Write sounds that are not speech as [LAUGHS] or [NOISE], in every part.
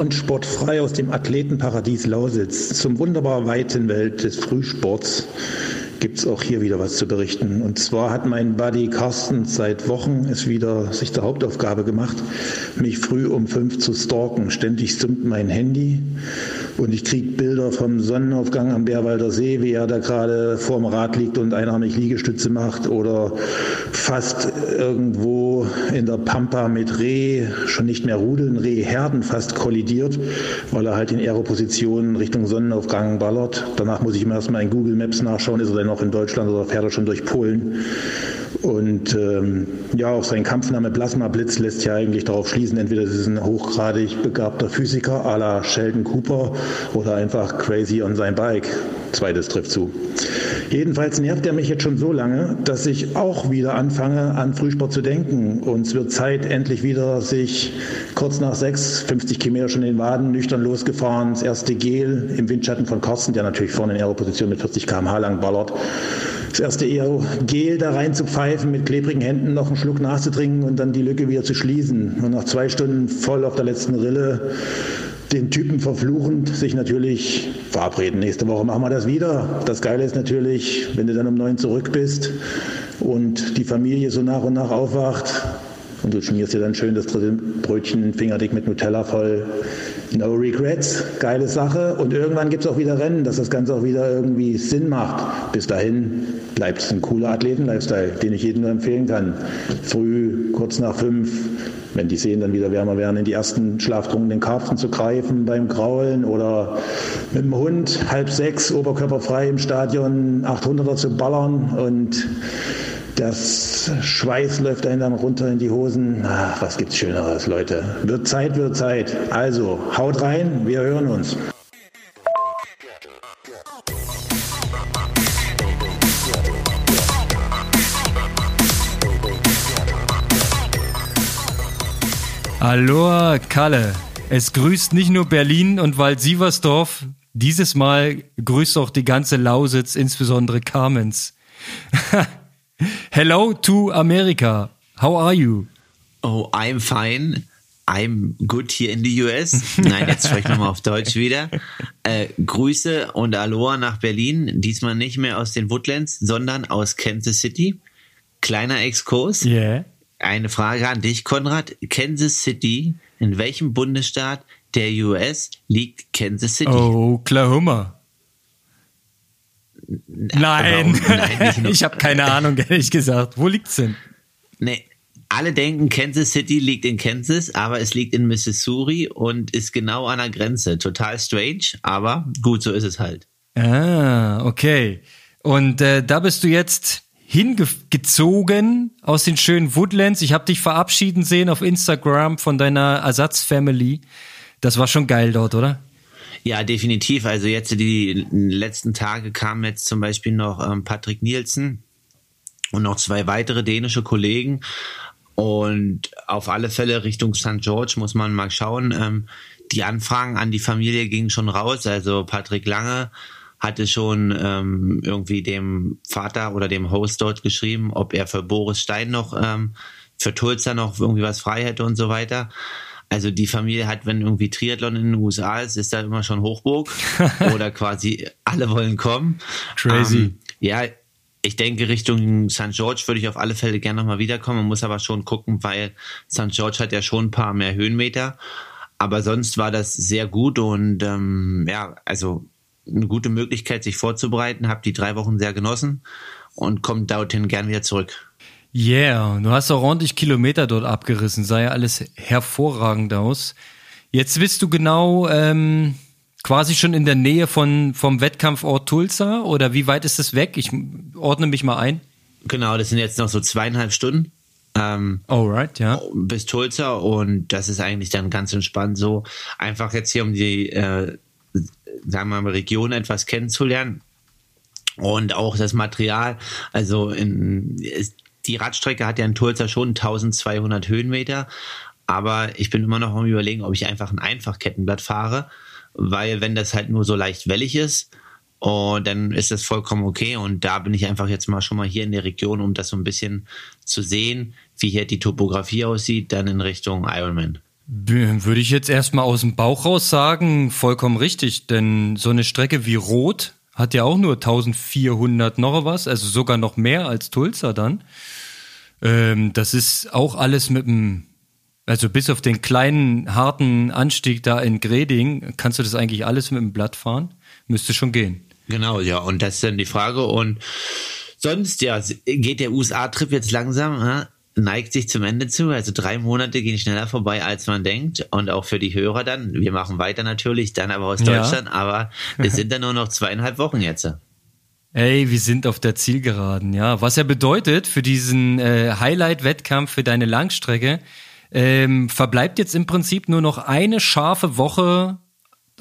und sportfrei aus dem Athletenparadies Lausitz zum wunderbar weiten Welt des Frühsports gibt es auch hier wieder was zu berichten. Und zwar hat mein Buddy Carsten seit Wochen es wieder sich zur Hauptaufgabe gemacht, mich früh um fünf zu stalken. Ständig summt mein Handy und ich kriege Bilder vom Sonnenaufgang am Bärwalder See, wie er da gerade vorm Rad liegt und einarmig Liegestütze macht oder fast irgendwo in der Pampa mit Reh, schon nicht mehr Rudeln, Rehherden fast kollidiert, weil er halt in Aeroposition Richtung Sonnenaufgang ballert. Danach muss ich mir erstmal in Google Maps nachschauen, ist er denn noch in Deutschland oder fährt er schon durch Polen? Und ähm, ja, auch sein Kampfname Plasma Blitz lässt ja eigentlich darauf schließen, entweder es ist ein hochgradig begabter Physiker à la Sheldon Cooper oder einfach crazy on sein Bike. Zweites trifft zu. Jedenfalls nervt er mich jetzt schon so lange, dass ich auch wieder anfange, an Frühsport zu denken. Und es wird Zeit, endlich wieder sich kurz nach sechs, 50 Kilometer schon in den Waden, nüchtern losgefahren, das erste Gel im Windschatten von Carsten, der natürlich vorne in Aeroposition mit 40 km/h lang ballert das erste eher Gel da rein zu pfeifen, mit klebrigen Händen noch einen Schluck nachzutrinken und dann die Lücke wieder zu schließen. Und nach zwei Stunden voll auf der letzten Rille den Typen verfluchend, sich natürlich verabreden. Nächste Woche machen wir das wieder. Das Geile ist natürlich, wenn du dann um neun zurück bist und die Familie so nach und nach aufwacht, und du schmierst dir dann schön das dritte Brötchen fingerdick mit Nutella voll. No regrets, geile Sache. Und irgendwann gibt es auch wieder Rennen, dass das Ganze auch wieder irgendwie Sinn macht. Bis dahin bleibt es ein cooler Athleten-Lifestyle, den ich jedem nur empfehlen kann. Früh, kurz nach fünf, wenn die Seen dann wieder wärmer werden, in die ersten schlaftrunkenen Karpfen zu greifen beim Graulen oder mit dem Hund halb sechs, oberkörperfrei im Stadion 800er zu ballern und das Schweiß läuft einem dann runter in die Hosen. Ach, was gibt's Schöneres, Leute? Wird Zeit, wird Zeit. Also, haut rein, wir hören uns. Aloha, Kalle. Es grüßt nicht nur Berlin und Wald-Sieversdorf. Dieses Mal grüßt auch die ganze Lausitz, insbesondere Carmens. [LAUGHS] Hello to America. How are you? Oh, I'm fine. I'm good here in the US. Nein, jetzt spreche ich nochmal auf Deutsch wieder. Äh, Grüße und Aloha nach Berlin. Diesmal nicht mehr aus den Woodlands, sondern aus Kansas City. Kleiner Exkurs. Yeah. Eine Frage an dich, Konrad. Kansas City, in welchem Bundesstaat der US liegt Kansas City? Oklahoma. Nein, Nein [LAUGHS] ich habe keine Ahnung, ehrlich gesagt. Wo liegt's denn? Nee, alle denken, Kansas City liegt in Kansas, aber es liegt in Missouri und ist genau an der Grenze. Total strange, aber gut, so ist es halt. Ah, okay. Und äh, da bist du jetzt hingezogen aus den schönen Woodlands. Ich habe dich verabschieden sehen auf Instagram von deiner Ersatzfamily. Das war schon geil dort, oder? Ja, definitiv. Also jetzt die letzten Tage kamen jetzt zum Beispiel noch ähm, Patrick Nielsen und noch zwei weitere dänische Kollegen. Und auf alle Fälle Richtung St. George muss man mal schauen. Ähm, die Anfragen an die Familie gingen schon raus. Also Patrick Lange hatte schon ähm, irgendwie dem Vater oder dem Host dort geschrieben, ob er für Boris Stein noch, ähm, für Tulsa noch irgendwie was frei hätte und so weiter. Also die Familie hat, wenn irgendwie Triathlon in den USA ist, ist da immer schon Hochburg [LAUGHS] oder quasi alle wollen kommen. Crazy. Ähm, ja, ich denke, Richtung St. George würde ich auf alle Fälle gerne nochmal wiederkommen. Man muss aber schon gucken, weil St. George hat ja schon ein paar mehr Höhenmeter. Aber sonst war das sehr gut und ähm, ja, also eine gute Möglichkeit, sich vorzubereiten. Habe die drei Wochen sehr genossen und kommt dorthin gern wieder zurück. Yeah, du hast auch ordentlich Kilometer dort abgerissen, sah ja alles hervorragend aus. Jetzt bist du genau ähm, quasi schon in der Nähe von, vom Wettkampfort Tulsa oder wie weit ist das weg? Ich ordne mich mal ein. Genau, das sind jetzt noch so zweieinhalb Stunden. Ähm, Alright, ja. Bis Tulsa und das ist eigentlich dann ganz entspannt so. Einfach jetzt hier um die, äh, sagen wir mal, Region etwas kennenzulernen. Und auch das Material, also in, ist, die Radstrecke hat ja in Tulsa schon 1200 Höhenmeter, aber ich bin immer noch am überlegen, ob ich einfach ein Einfachkettenblatt fahre, weil wenn das halt nur so leicht wellig ist, und dann ist das vollkommen okay. Und da bin ich einfach jetzt mal schon mal hier in der Region, um das so ein bisschen zu sehen, wie hier die Topografie aussieht, dann in Richtung Ironman. Würde ich jetzt erstmal aus dem Bauch raus sagen, vollkommen richtig, denn so eine Strecke wie Rot hat ja auch nur 1400 noch was, also sogar noch mehr als Tulsa dann. Ähm, das ist auch alles mit dem, also bis auf den kleinen harten Anstieg da in Greding, kannst du das eigentlich alles mit dem Blatt fahren? Müsste schon gehen. Genau, ja, und das ist dann die Frage und sonst, ja, geht der USA-Trip jetzt langsam, ne? Neigt sich zum Ende zu. Also drei Monate gehen schneller vorbei, als man denkt. Und auch für die Hörer dann. Wir machen weiter natürlich, dann aber aus Deutschland. Ja. Aber [LAUGHS] wir sind dann nur noch zweieinhalb Wochen jetzt. Ey, wir sind auf der Zielgeraden, ja. Was ja bedeutet, für diesen äh, Highlight-Wettkampf, für deine Langstrecke, ähm, verbleibt jetzt im Prinzip nur noch eine scharfe Woche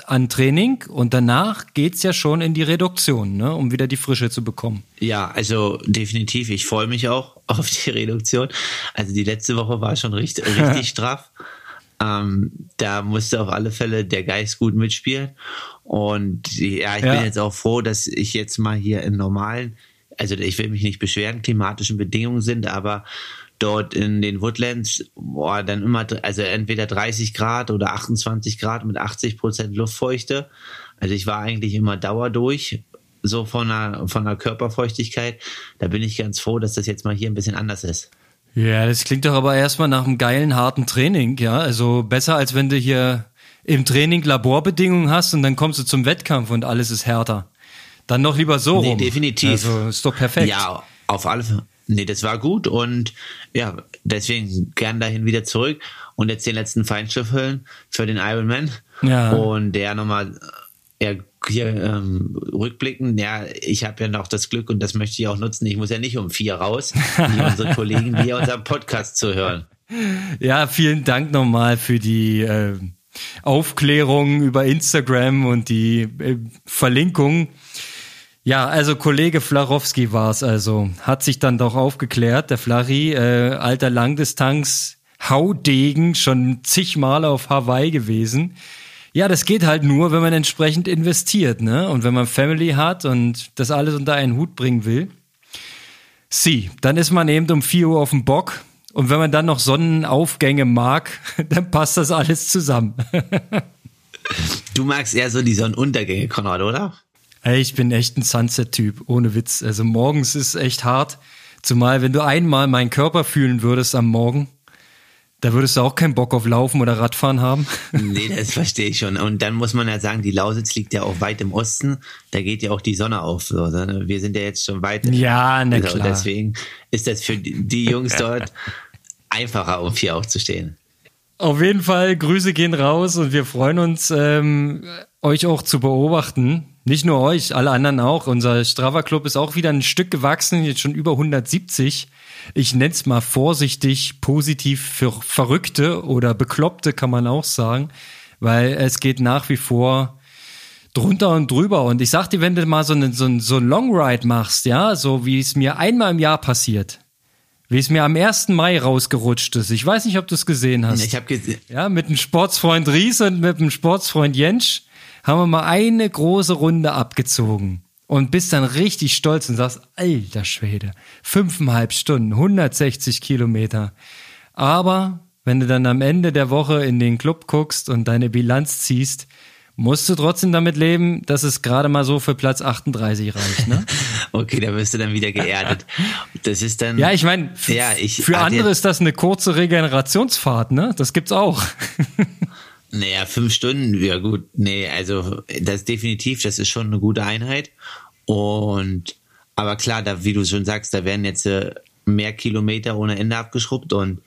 an Training und danach geht's ja schon in die Reduktion, ne, um wieder die Frische zu bekommen. Ja, also definitiv. Ich freue mich auch [LAUGHS] auf die Reduktion. Also die letzte Woche war schon richtig, [LAUGHS] richtig straff. Ähm, da musste auf alle Fälle der Geist gut mitspielen. Und ja, ich ja. bin jetzt auch froh, dass ich jetzt mal hier in normalen, also ich will mich nicht beschweren, klimatischen Bedingungen sind, aber dort in den Woodlands, boah, dann immer, also entweder 30 Grad oder 28 Grad mit 80 Prozent Luftfeuchte. Also ich war eigentlich immer dauerdurch, so von der, von der Körperfeuchtigkeit. Da bin ich ganz froh, dass das jetzt mal hier ein bisschen anders ist. Ja, das klingt doch aber erstmal nach einem geilen, harten Training, ja. Also besser als wenn du hier im Training Laborbedingungen hast und dann kommst du zum Wettkampf und alles ist härter. Dann noch lieber so nee, rum. definitiv. Also ist doch perfekt. Ja, auf alle Fälle. Nee, das war gut und ja, deswegen gern dahin wieder zurück und jetzt den letzten Feinstoff hüllen für den Ironman. Ja. Und der nochmal, ja, hier ähm, rückblicken, ja, ich habe ja noch das Glück und das möchte ich auch nutzen. Ich muss ja nicht um vier raus, wie [LAUGHS] unsere Kollegen hier unseren Podcast zu hören. Ja, vielen Dank nochmal für die äh, Aufklärung über Instagram und die äh, Verlinkung. Ja, also Kollege Flarowski war es also. Hat sich dann doch aufgeklärt. Der Flari, äh, alter Langdistanz, Haudegen, schon zigmal auf Hawaii gewesen. Ja, das geht halt nur, wenn man entsprechend investiert, ne? Und wenn man Family hat und das alles unter einen Hut bringen will. Sie, dann ist man eben um 4 Uhr auf dem Bock. Und wenn man dann noch Sonnenaufgänge mag, [LAUGHS] dann passt das alles zusammen. [LAUGHS] du magst eher so die Sonnenuntergänge, Konrad, oder? Ey, ich bin echt ein Sunset-Typ, ohne Witz. Also morgens ist echt hart. Zumal, wenn du einmal meinen Körper fühlen würdest am Morgen, da würdest du auch keinen Bock auf Laufen oder Radfahren haben. [LAUGHS] Nee, das verstehe ich schon. Und dann muss man ja sagen, die Lausitz liegt ja auch weit im Osten. Da geht ja auch die Sonne auf. So, ne? Wir sind ja jetzt schon weit. Ja, na also, klar. Deswegen ist das für die Jungs [LAUGHS] dort einfacher, um vier aufzustehen. Auf jeden Fall, Grüße gehen raus und wir freuen uns, ähm, euch auch zu beobachten. Nicht nur euch, alle anderen auch. Unser Strava Club ist auch wieder ein Stück gewachsen, jetzt schon über 170. Ich nenne es mal vorsichtig positiv für Verrückte oder Bekloppte kann man auch sagen, weil es geht nach wie vor drunter und drüber. Und ich sag dir, wenn du mal so einen so einen, so einen Long Ride machst, ja, so wie es mir einmal im Jahr passiert, wie es mir am 1. Mai rausgerutscht ist. Ich weiß nicht, ob du es gesehen hast. Ich habe gesehen. Ja, mit dem Sportsfreund Ries und mit dem Sportsfreund Jentsch haben wir mal eine große Runde abgezogen und bist dann richtig stolz und sagst, alter Schwede, fünfeinhalb Stunden, 160 Kilometer. Aber wenn du dann am Ende der Woche in den Club guckst und deine Bilanz ziehst, musst du trotzdem damit leben, dass es gerade mal so für Platz 38 reicht. Ne? [LAUGHS] okay, da wirst du dann wieder geerdet. Das ist dann. Ja, ich meine, ja, für andere ist das eine kurze Regenerationsfahrt, ne? Das gibt's auch. [LAUGHS] Naja, fünf Stunden, ja gut, nee, also das definitiv, das ist schon eine gute Einheit. Und aber klar, da, wie du schon sagst, da werden jetzt äh, mehr Kilometer ohne Ende abgeschrubbt und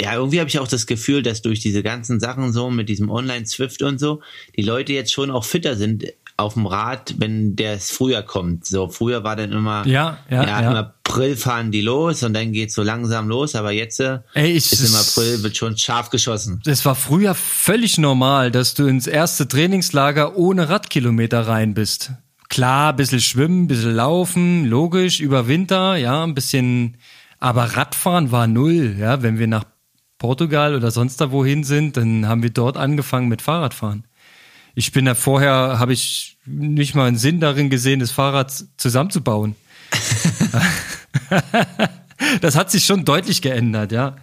ja, irgendwie habe ich auch das Gefühl, dass durch diese ganzen Sachen so mit diesem Online-Swift und so, die Leute jetzt schon auch fitter sind auf dem Rad, wenn der früher kommt. So früher war dann immer, ja, ja, ja, ja. im April fahren die los und dann geht's so langsam los, aber jetzt äh, Ey, ich, ist im April wird schon scharf geschossen. Das war früher völlig normal, dass du ins erste Trainingslager ohne Radkilometer rein bist. Klar, bisschen schwimmen, bisschen laufen, logisch, über Winter, ja, ein bisschen, aber Radfahren war null, ja, wenn wir nach Portugal oder sonst da wohin sind, dann haben wir dort angefangen mit Fahrradfahren ich bin da vorher, habe ich nicht mal einen Sinn darin gesehen, das Fahrrad zusammenzubauen. [LAUGHS] das hat sich schon deutlich geändert, ja.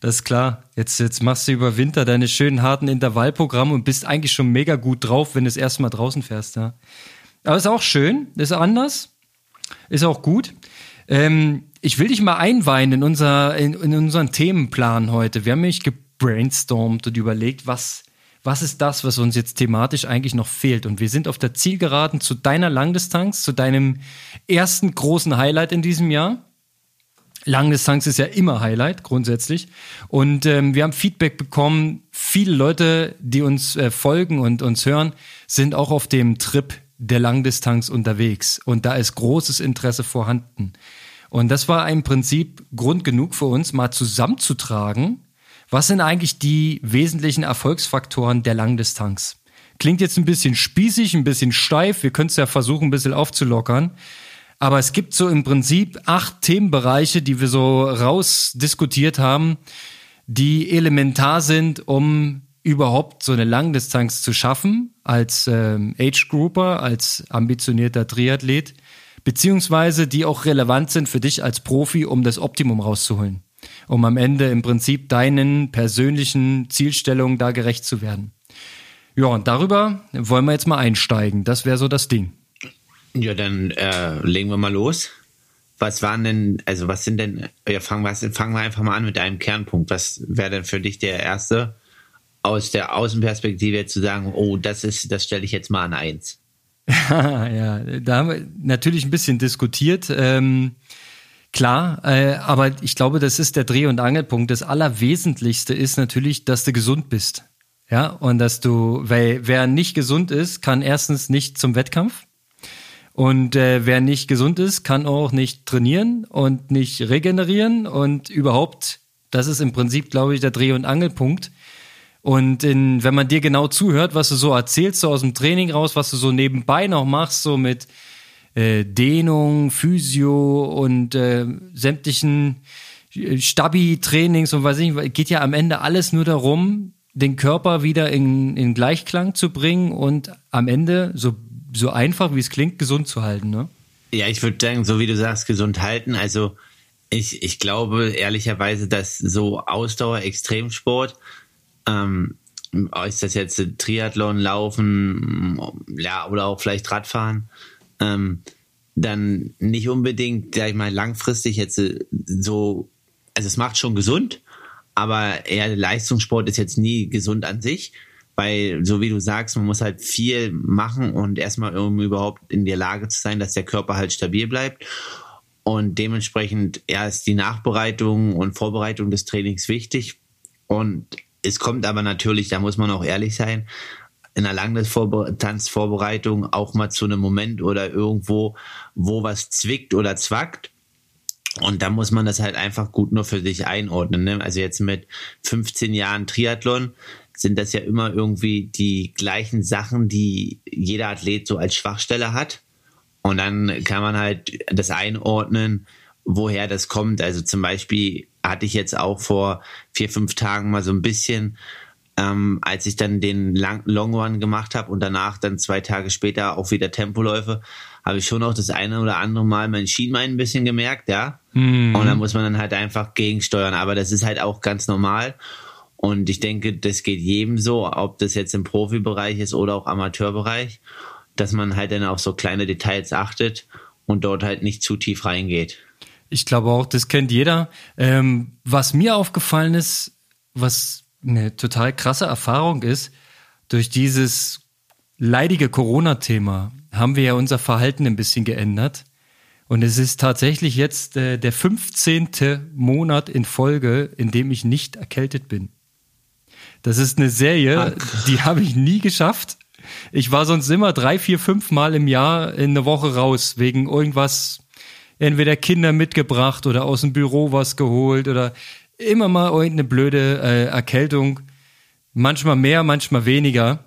Das ist klar. Jetzt, jetzt machst du über Winter deine schönen harten Intervallprogramme und bist eigentlich schon mega gut drauf, wenn du das erste Mal draußen fährst, ja. Aber ist auch schön, ist anders, ist auch gut. Ähm, ich will dich mal einweihen in, unser, in, in unseren Themenplan heute. Wir haben nämlich gebrainstormt und überlegt, was, was ist das, was uns jetzt thematisch eigentlich noch fehlt. Und wir sind auf der Zielgeraden zu deiner Langdistanz, zu deinem ersten großen Highlight in diesem Jahr. Langdistanz ist ja immer Highlight grundsätzlich. Und ähm, wir haben Feedback bekommen. Viele Leute, die uns äh, folgen und uns hören, sind auch auf dem Trip der Langdistanz unterwegs. Und da ist großes Interesse vorhanden. Und das war im Prinzip Grund genug für uns, mal zusammenzutragen, was sind eigentlich die wesentlichen Erfolgsfaktoren der Langdistanz. Klingt jetzt ein bisschen spießig, ein bisschen steif. Wir können es ja versuchen, ein bisschen aufzulockern. Aber es gibt so im Prinzip acht Themenbereiche, die wir so rausdiskutiert haben, die elementar sind, um überhaupt so eine Langdistanz zu schaffen, als ähm, Age Grouper, als ambitionierter Triathlet, beziehungsweise die auch relevant sind für dich als Profi, um das Optimum rauszuholen, um am Ende im Prinzip deinen persönlichen Zielstellungen da gerecht zu werden. Ja, und darüber wollen wir jetzt mal einsteigen. Das wäre so das Ding. Ja, dann äh, legen wir mal los. Was waren denn, also was sind denn, ja, fangen, wir, fangen wir einfach mal an mit einem Kernpunkt. Was wäre denn für dich der erste aus der Außenperspektive zu sagen, oh, das ist, das stelle ich jetzt mal an eins? [LAUGHS] ja, da haben wir natürlich ein bisschen diskutiert. Ähm, klar, äh, aber ich glaube, das ist der Dreh- und Angelpunkt. Das Allerwesentlichste ist natürlich, dass du gesund bist. Ja, und dass du, weil wer nicht gesund ist, kann erstens nicht zum Wettkampf. Und äh, wer nicht gesund ist, kann auch nicht trainieren und nicht regenerieren und überhaupt, das ist im Prinzip, glaube ich, der Dreh- und Angelpunkt. Und in, wenn man dir genau zuhört, was du so erzählst, so aus dem Training raus, was du so nebenbei noch machst, so mit äh, Dehnung, Physio und äh, sämtlichen äh, Stabi-Trainings und weiß ich nicht, geht ja am Ende alles nur darum, den Körper wieder in, in Gleichklang zu bringen und am Ende, so, so einfach wie es klingt, gesund zu halten, ne? Ja, ich würde sagen, so wie du sagst, gesund halten. Also ich, ich glaube ehrlicherweise, dass so Ausdauer, Extremsport ähm, ist das jetzt Triathlon, Laufen, ja, oder auch vielleicht Radfahren, ähm, dann nicht unbedingt, sag ich mal, langfristig jetzt so, also es macht schon gesund, aber eher Leistungssport ist jetzt nie gesund an sich, weil, so wie du sagst, man muss halt viel machen und erstmal irgendwie überhaupt in der Lage zu sein, dass der Körper halt stabil bleibt. Und dementsprechend ja, ist die Nachbereitung und Vorbereitung des Trainings wichtig. Und es kommt aber natürlich, da muss man auch ehrlich sein, in der Langdistanzvorbereitung auch mal zu einem Moment oder irgendwo, wo was zwickt oder zwackt. Und da muss man das halt einfach gut nur für sich einordnen. Ne? Also jetzt mit 15 Jahren Triathlon sind das ja immer irgendwie die gleichen Sachen, die jeder Athlet so als Schwachstelle hat. Und dann kann man halt das einordnen, woher das kommt. Also zum Beispiel hatte ich jetzt auch vor vier, fünf Tagen mal so ein bisschen, ähm, als ich dann den Long, Long Run gemacht habe und danach dann zwei Tage später auch wieder Tempoläufe, habe ich schon auch das eine oder andere Mal mein Schienbein ein bisschen gemerkt, ja. Mhm. Und da muss man dann halt einfach gegensteuern. Aber das ist halt auch ganz normal. Und ich denke, das geht jedem so, ob das jetzt im Profibereich ist oder auch Amateurbereich, dass man halt dann auf so kleine Details achtet und dort halt nicht zu tief reingeht. Ich glaube auch, das kennt jeder. Ähm, was mir aufgefallen ist, was eine total krasse Erfahrung ist, durch dieses leidige Corona-Thema haben wir ja unser Verhalten ein bisschen geändert. Und es ist tatsächlich jetzt äh, der 15. Monat in Folge, in dem ich nicht erkältet bin. Das ist eine Serie, Ach. die habe ich nie geschafft. Ich war sonst immer drei, vier, fünf Mal im Jahr in eine Woche raus, wegen irgendwas entweder Kinder mitgebracht oder aus dem Büro was geholt oder immer mal irgendeine blöde äh, Erkältung. Manchmal mehr, manchmal weniger.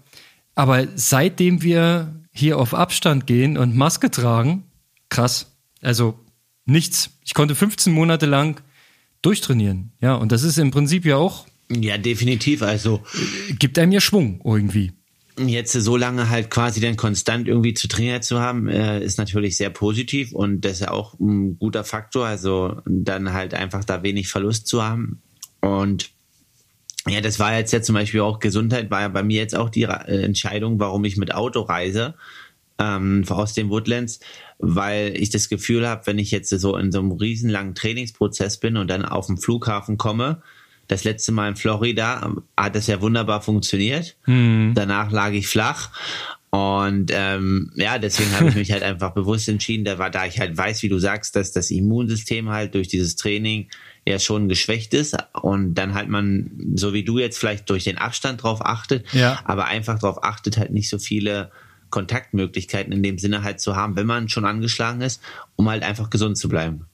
Aber seitdem wir hier auf Abstand gehen und Maske tragen, krass. Also nichts. Ich konnte 15 Monate lang durchtrainieren. Ja, und das ist im Prinzip ja auch. Ja, definitiv. Also. Gibt einem ja Schwung irgendwie jetzt so lange halt quasi dann konstant irgendwie zu trainieren zu haben, äh, ist natürlich sehr positiv und das ist ja auch ein guter Faktor. Also dann halt einfach da wenig Verlust zu haben. Und ja, das war jetzt ja zum Beispiel auch Gesundheit, war ja bei mir jetzt auch die äh, Entscheidung, warum ich mit Auto reise ähm, aus den Woodlands, weil ich das Gefühl habe, wenn ich jetzt so in so einem riesenlangen Trainingsprozess bin und dann auf dem Flughafen komme, das letzte Mal in Florida ähm, hat das ja wunderbar funktioniert. Hm. Danach lag ich flach. Und ähm, ja, deswegen habe ich mich halt einfach [LAUGHS] bewusst entschieden, da war, da ich halt weiß, wie du sagst, dass das Immunsystem halt durch dieses Training ja schon geschwächt ist und dann halt man, so wie du jetzt vielleicht durch den Abstand drauf achtet, ja. aber einfach drauf achtet, halt nicht so viele Kontaktmöglichkeiten in dem Sinne halt zu haben, wenn man schon angeschlagen ist, um halt einfach gesund zu bleiben.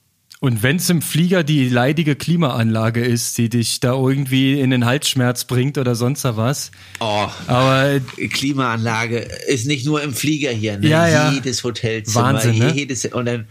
Und wenn es im Flieger die leidige Klimaanlage ist, die dich da irgendwie in den Halsschmerz bringt oder sonst was. Oh, aber Klimaanlage ist nicht nur im Flieger hier, ne? ja, ja. jedes Hotelzimmer, Wahnsinn, ne? jedes und dann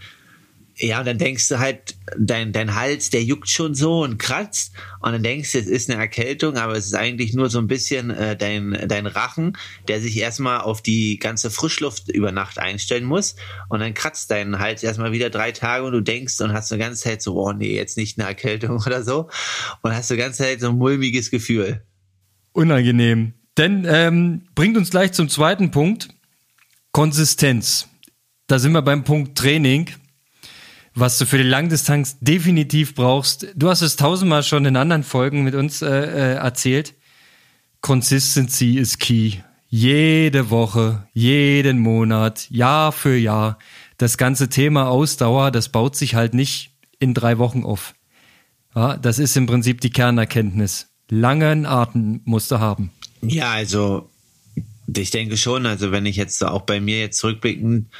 ja, und dann denkst du halt, dein, dein Hals, der juckt schon so und kratzt. Und dann denkst du, es ist eine Erkältung, aber es ist eigentlich nur so ein bisschen äh, dein, dein Rachen, der sich erstmal auf die ganze Frischluft über Nacht einstellen muss. Und dann kratzt dein Hals erstmal wieder drei Tage und du denkst und hast eine ganze Zeit so, oh nee, jetzt nicht eine Erkältung [LAUGHS] oder so. Und hast die ganze Zeit so ein mulmiges Gefühl. Unangenehm. Denn ähm, bringt uns gleich zum zweiten Punkt. Konsistenz. Da sind wir beim Punkt Training was du für die Langdistanz definitiv brauchst. Du hast es tausendmal schon in anderen Folgen mit uns äh, äh, erzählt. Consistency ist key. Jede Woche, jeden Monat, Jahr für Jahr. Das ganze Thema Ausdauer, das baut sich halt nicht in drei Wochen auf. Ja, das ist im Prinzip die Kernerkenntnis. Langen Atem musst du haben. Ja, also ich denke schon, also wenn ich jetzt auch bei mir jetzt zurückblicken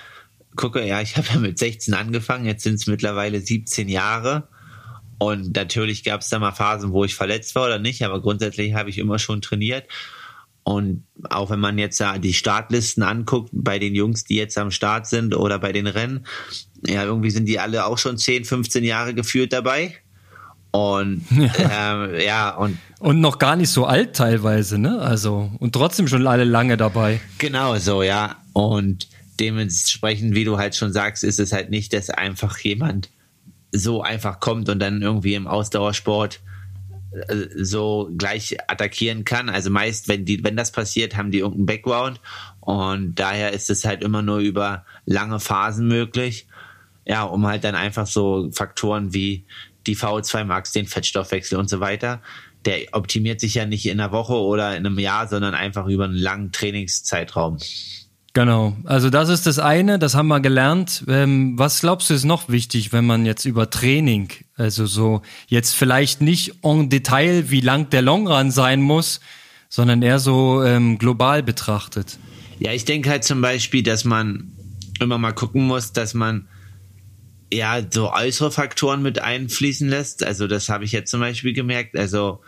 gucke, ja, ich [LAUGHS] habe ja mit 16 angefangen, jetzt sind es mittlerweile 17 Jahre. Und natürlich gab es da mal Phasen, wo ich verletzt war oder nicht, aber grundsätzlich habe ich immer schon trainiert. Und auch wenn man jetzt die Startlisten anguckt, bei den Jungs, die jetzt am Start sind oder bei den Rennen, ja, irgendwie sind die alle auch schon 10, 15 Jahre geführt dabei. Und [LAUGHS] ja. Ähm, ja, und. Und noch gar nicht so alt teilweise, ne? Also, und trotzdem schon alle lange dabei. Genau so, ja. Und dementsprechend, wie du halt schon sagst, ist es halt nicht, dass einfach jemand so einfach kommt und dann irgendwie im Ausdauersport äh, so gleich attackieren kann. Also meist, wenn die, wenn das passiert, haben die irgendeinen Background und daher ist es halt immer nur über lange Phasen möglich. Ja, um halt dann einfach so Faktoren wie die VO2 Max, den Fettstoffwechsel und so weiter, der optimiert sich ja nicht in einer Woche oder in einem Jahr, sondern einfach über einen langen Trainingszeitraum. Genau, also das ist das eine, das haben wir gelernt. Ähm, was glaubst du ist noch wichtig, wenn man jetzt über Training, also so jetzt vielleicht nicht en Detail, wie lang der Long Run sein muss, sondern eher so ähm, global betrachtet? Ja, ich denke halt zum Beispiel, dass man immer mal gucken muss, dass man ja so äußere Faktoren mit einfließen lässt. Also das habe ich jetzt zum Beispiel gemerkt. Also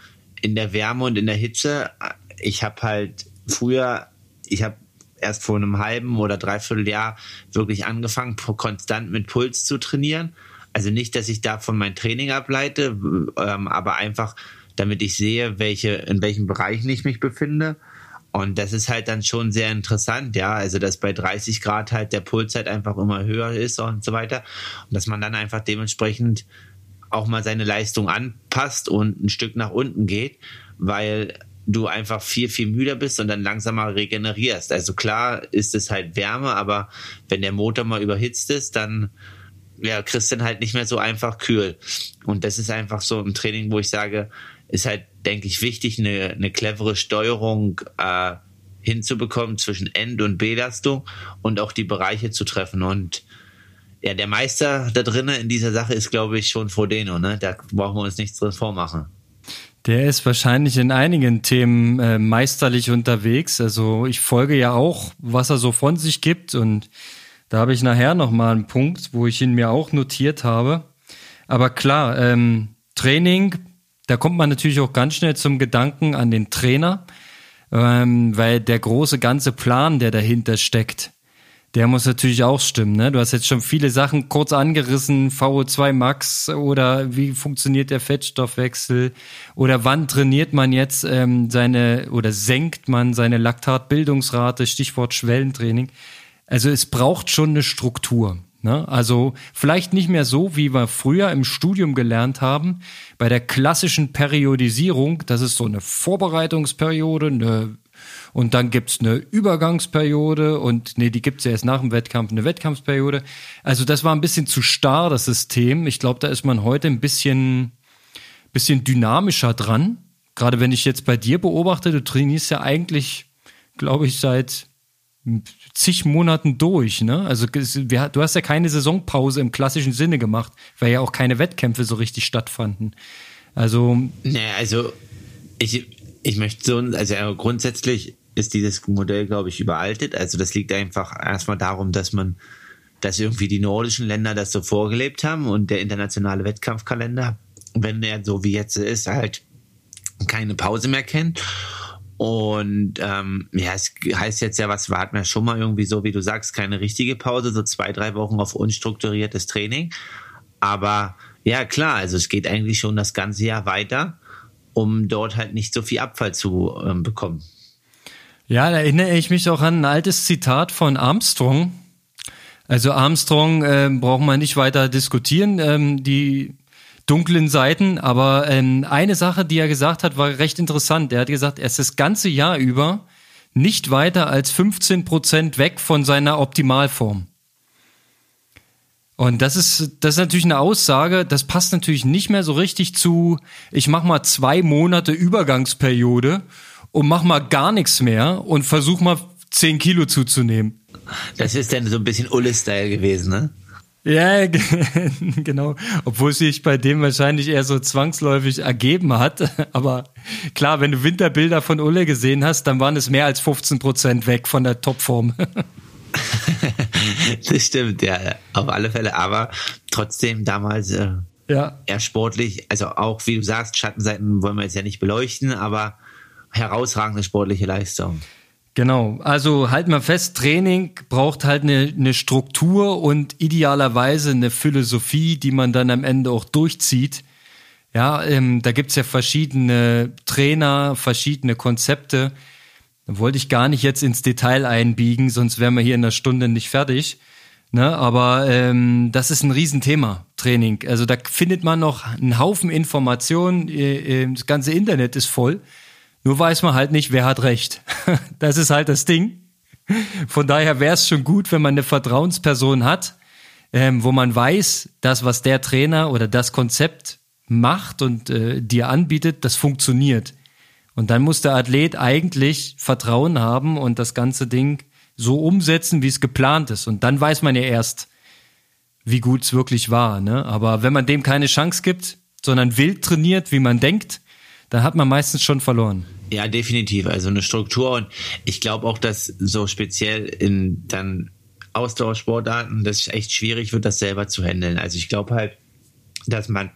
in der Wärme und in der Hitze. Ich habe halt früher, ich habe erst vor einem halben oder dreiviertel Jahr wirklich angefangen, konstant mit Puls zu trainieren. Also nicht, dass ich davon mein Training ableite, ähm, aber einfach, damit ich sehe, welche, in welchen Bereichen ich mich befinde. Und das ist halt dann schon sehr interessant, ja. Also, dass bei 30 Grad halt der Puls halt einfach immer höher ist und so weiter. Und dass man dann einfach dementsprechend auch mal seine Leistung anpasst und ein Stück nach unten geht, weil du einfach viel, viel müder bist und dann langsamer regenerierst. Also klar ist es halt Wärme, aber wenn der Motor mal überhitzt ist, dann ja, kriegst du dann halt nicht mehr so einfach kühl. Und das ist einfach so ein Training, wo ich sage, ist halt, denke ich, wichtig, eine, eine clevere Steuerung äh, hinzubekommen zwischen End- und Belastung und auch die Bereiche zu treffen. Und ja, der Meister da drinnen in dieser Sache ist, glaube ich, schon Frodeno, ne? Da brauchen wir uns nichts drin vormachen. Der ist wahrscheinlich in einigen Themen äh, meisterlich unterwegs. Also ich folge ja auch, was er so von sich gibt und da habe ich nachher noch mal einen Punkt, wo ich ihn mir auch notiert habe. Aber klar, ähm, Training, da kommt man natürlich auch ganz schnell zum Gedanken an den Trainer, ähm, weil der große ganze Plan, der dahinter steckt, der muss natürlich auch stimmen. Ne? Du hast jetzt schon viele Sachen kurz angerissen, VO2 Max oder wie funktioniert der Fettstoffwechsel oder wann trainiert man jetzt ähm, seine oder senkt man seine Laktatbildungsrate, Stichwort Schwellentraining. Also es braucht schon eine Struktur. Ne? Also vielleicht nicht mehr so, wie wir früher im Studium gelernt haben, bei der klassischen Periodisierung, das ist so eine Vorbereitungsperiode, eine und dann gibt's eine Übergangsperiode und nee, die gibt's ja erst nach dem Wettkampf, eine Wettkampfperiode. Also das war ein bisschen zu starr, das System. Ich glaube, da ist man heute ein bisschen, bisschen dynamischer dran. Gerade wenn ich jetzt bei dir beobachte, du trainierst ja eigentlich, glaube ich, seit zig Monaten durch, ne? Also du hast ja keine Saisonpause im klassischen Sinne gemacht, weil ja auch keine Wettkämpfe so richtig stattfanden. Also. Naja, also ich, ich möchte so, also grundsätzlich ist dieses Modell, glaube ich, überaltet. Also das liegt einfach erstmal darum, dass man, dass irgendwie die nordischen Länder das so vorgelebt haben und der internationale Wettkampfkalender, wenn er so wie jetzt ist, halt keine Pause mehr kennt. Und ähm, ja, es heißt jetzt ja, was warten wir schon mal irgendwie so, wie du sagst, keine richtige Pause, so zwei, drei Wochen auf unstrukturiertes Training. Aber ja, klar, also es geht eigentlich schon das ganze Jahr weiter, um dort halt nicht so viel Abfall zu ähm, bekommen. Ja, da erinnere ich mich auch an ein altes Zitat von Armstrong. Also Armstrong äh, braucht man nicht weiter diskutieren, ähm, die dunklen Seiten, aber ähm, eine Sache, die er gesagt hat, war recht interessant. Er hat gesagt, er ist das ganze Jahr über nicht weiter als 15 Prozent weg von seiner Optimalform. Und das ist, das ist natürlich eine Aussage, das passt natürlich nicht mehr so richtig zu, ich mach mal zwei Monate Übergangsperiode und mach mal gar nichts mehr und versuch mal 10 Kilo zuzunehmen. Das ist dann so ein bisschen Ulle-Style gewesen, ne? Ja, [LAUGHS] genau. Obwohl sich bei dem wahrscheinlich eher so zwangsläufig ergeben hat. [LAUGHS] Aber klar, wenn du Winterbilder von Ulle gesehen hast, dann waren es mehr als 15 Prozent weg von der Topform. [LAUGHS] das stimmt, ja, auf alle Fälle. Aber trotzdem damals äh, ja. eher sportlich. Also auch, wie du sagst, Schattenseiten wollen wir jetzt ja nicht beleuchten, aber herausragende sportliche Leistung. Genau, also halt mal fest, Training braucht halt eine, eine Struktur und idealerweise eine Philosophie, die man dann am Ende auch durchzieht. Ja, ähm, da gibt's ja verschiedene Trainer, verschiedene Konzepte. Da wollte ich gar nicht jetzt ins Detail einbiegen, sonst wären wir hier in einer Stunde nicht fertig. Ne, aber ähm, das ist ein Riesenthema, Training. Also da findet man noch einen Haufen Informationen. Äh, äh, das ganze Internet ist voll. Nur weiß man halt nicht, wer hat recht. [LAUGHS] Das ist halt das Ding. Von daher wäre es schon gut, wenn man eine Vertrauensperson hat, ähm, wo man weiß, dass was der Trainer oder das Konzept macht und äh, dir anbietet, das funktioniert. Und dann muss der Athlet eigentlich Vertrauen haben und das ganze Ding so umsetzen, wie es geplant ist. Und dann weiß man ja erst, wie gut es wirklich war. Ne? Aber wenn man dem keine Chance gibt, sondern wild trainiert, wie man denkt, dann hat man meistens schon verloren. Ja, definitiv. Also eine Struktur und ich glaube auch, dass so speziell in dann Ausdauersportarten das echt schwierig wird, das selber zu handeln. Also ich glaube halt, dass man,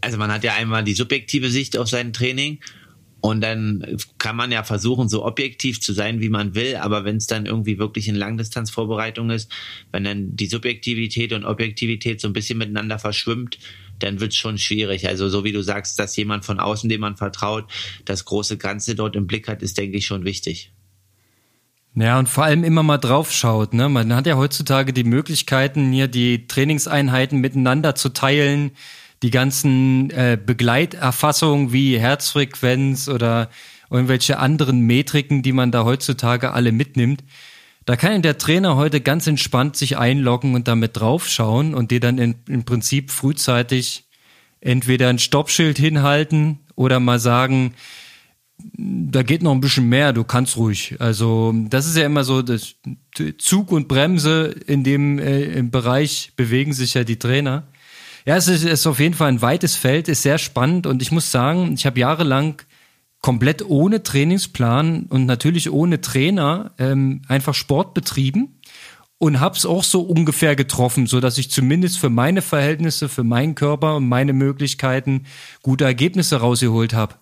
also man hat ja einmal die subjektive Sicht auf sein Training und dann kann man ja versuchen, so objektiv zu sein, wie man will, aber wenn es dann irgendwie wirklich in Langdistanzvorbereitung ist, wenn dann die Subjektivität und Objektivität so ein bisschen miteinander verschwimmt, dann wird es schon schwierig. Also so wie du sagst, dass jemand von außen, dem man vertraut, das große Ganze dort im Blick hat, ist, denke ich, schon wichtig. Ja, und vor allem immer mal drauf schaut. Ne? Man hat ja heutzutage die Möglichkeiten, hier die Trainingseinheiten miteinander zu teilen, die ganzen äh, Begleiterfassungen wie Herzfrequenz oder irgendwelche anderen Metriken, die man da heutzutage alle mitnimmt. Da kann der Trainer heute ganz entspannt sich einloggen und damit draufschauen und dir dann in, im Prinzip frühzeitig entweder ein Stoppschild hinhalten oder mal sagen, da geht noch ein bisschen mehr, du kannst ruhig. Also das ist ja immer so, das Zug und Bremse in dem äh, Bereich bewegen sich ja die Trainer. Ja, es ist, ist auf jeden Fall ein weites Feld, ist sehr spannend und ich muss sagen, ich habe jahrelang komplett ohne Trainingsplan und natürlich ohne Trainer ähm, einfach Sport betrieben und hab's auch so ungefähr getroffen, so dass ich zumindest für meine Verhältnisse, für meinen Körper und meine Möglichkeiten gute Ergebnisse rausgeholt habe.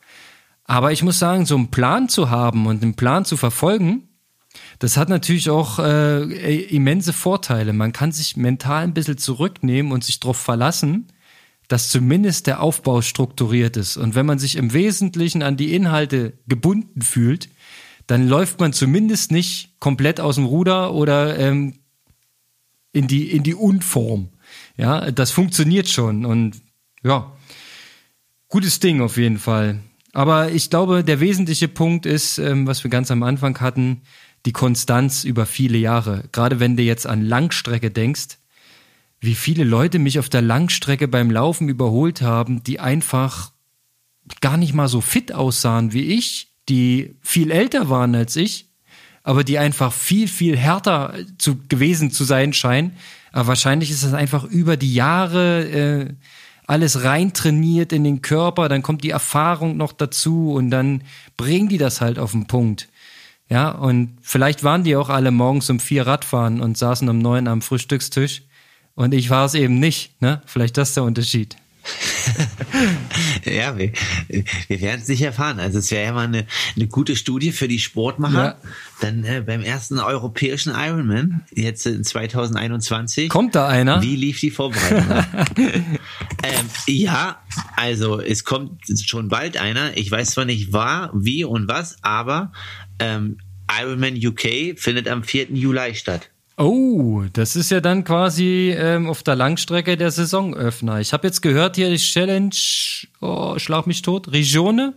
Aber ich muss sagen, so einen Plan zu haben und einen Plan zu verfolgen, das hat natürlich auch äh, immense Vorteile. Man kann sich mental ein bisschen zurücknehmen und sich darauf verlassen, dass zumindest der Aufbau strukturiert ist. Und wenn man sich im Wesentlichen an die Inhalte gebunden fühlt, dann läuft man zumindest nicht komplett aus dem Ruder oder ähm, in die, in die Unform. Ja, das funktioniert schon und ja, gutes Ding auf jeden Fall. Aber ich glaube, der wesentliche Punkt ist, ähm, was wir ganz am Anfang hatten, die Konstanz über viele Jahre. Gerade wenn du jetzt an Langstrecke denkst, wie viele Leute mich auf der Langstrecke beim Laufen überholt haben, die einfach gar nicht mal so fit aussahen wie ich, die viel älter waren als ich, aber die einfach viel, viel härter zu, gewesen zu sein scheinen. Aber wahrscheinlich ist das einfach über die Jahre äh, alles reintrainiert in den Körper, dann kommt die Erfahrung noch dazu und dann bringen die das halt auf den Punkt. Ja, und vielleicht waren die auch alle morgens um vier Radfahren und saßen um neun am Frühstückstisch. Und ich war es eben nicht, ne? Vielleicht das der Unterschied. [LAUGHS] ja, wir, wir werden es nicht erfahren. Also es wäre ja mal eine, eine gute Studie für die Sportmacher. Ja. Dann äh, beim ersten europäischen Ironman, jetzt in 2021. Kommt da einer? Wie lief die Vorbereitung? [LAUGHS] [LAUGHS] ähm, ja, also es kommt schon bald einer. Ich weiß zwar nicht war, wie und was, aber ähm, Ironman UK findet am 4. Juli statt. Oh, das ist ja dann quasi ähm, auf der Langstrecke der Saisonöffner. Ich habe jetzt gehört hier die Challenge, oh, schlag mich tot, Regione.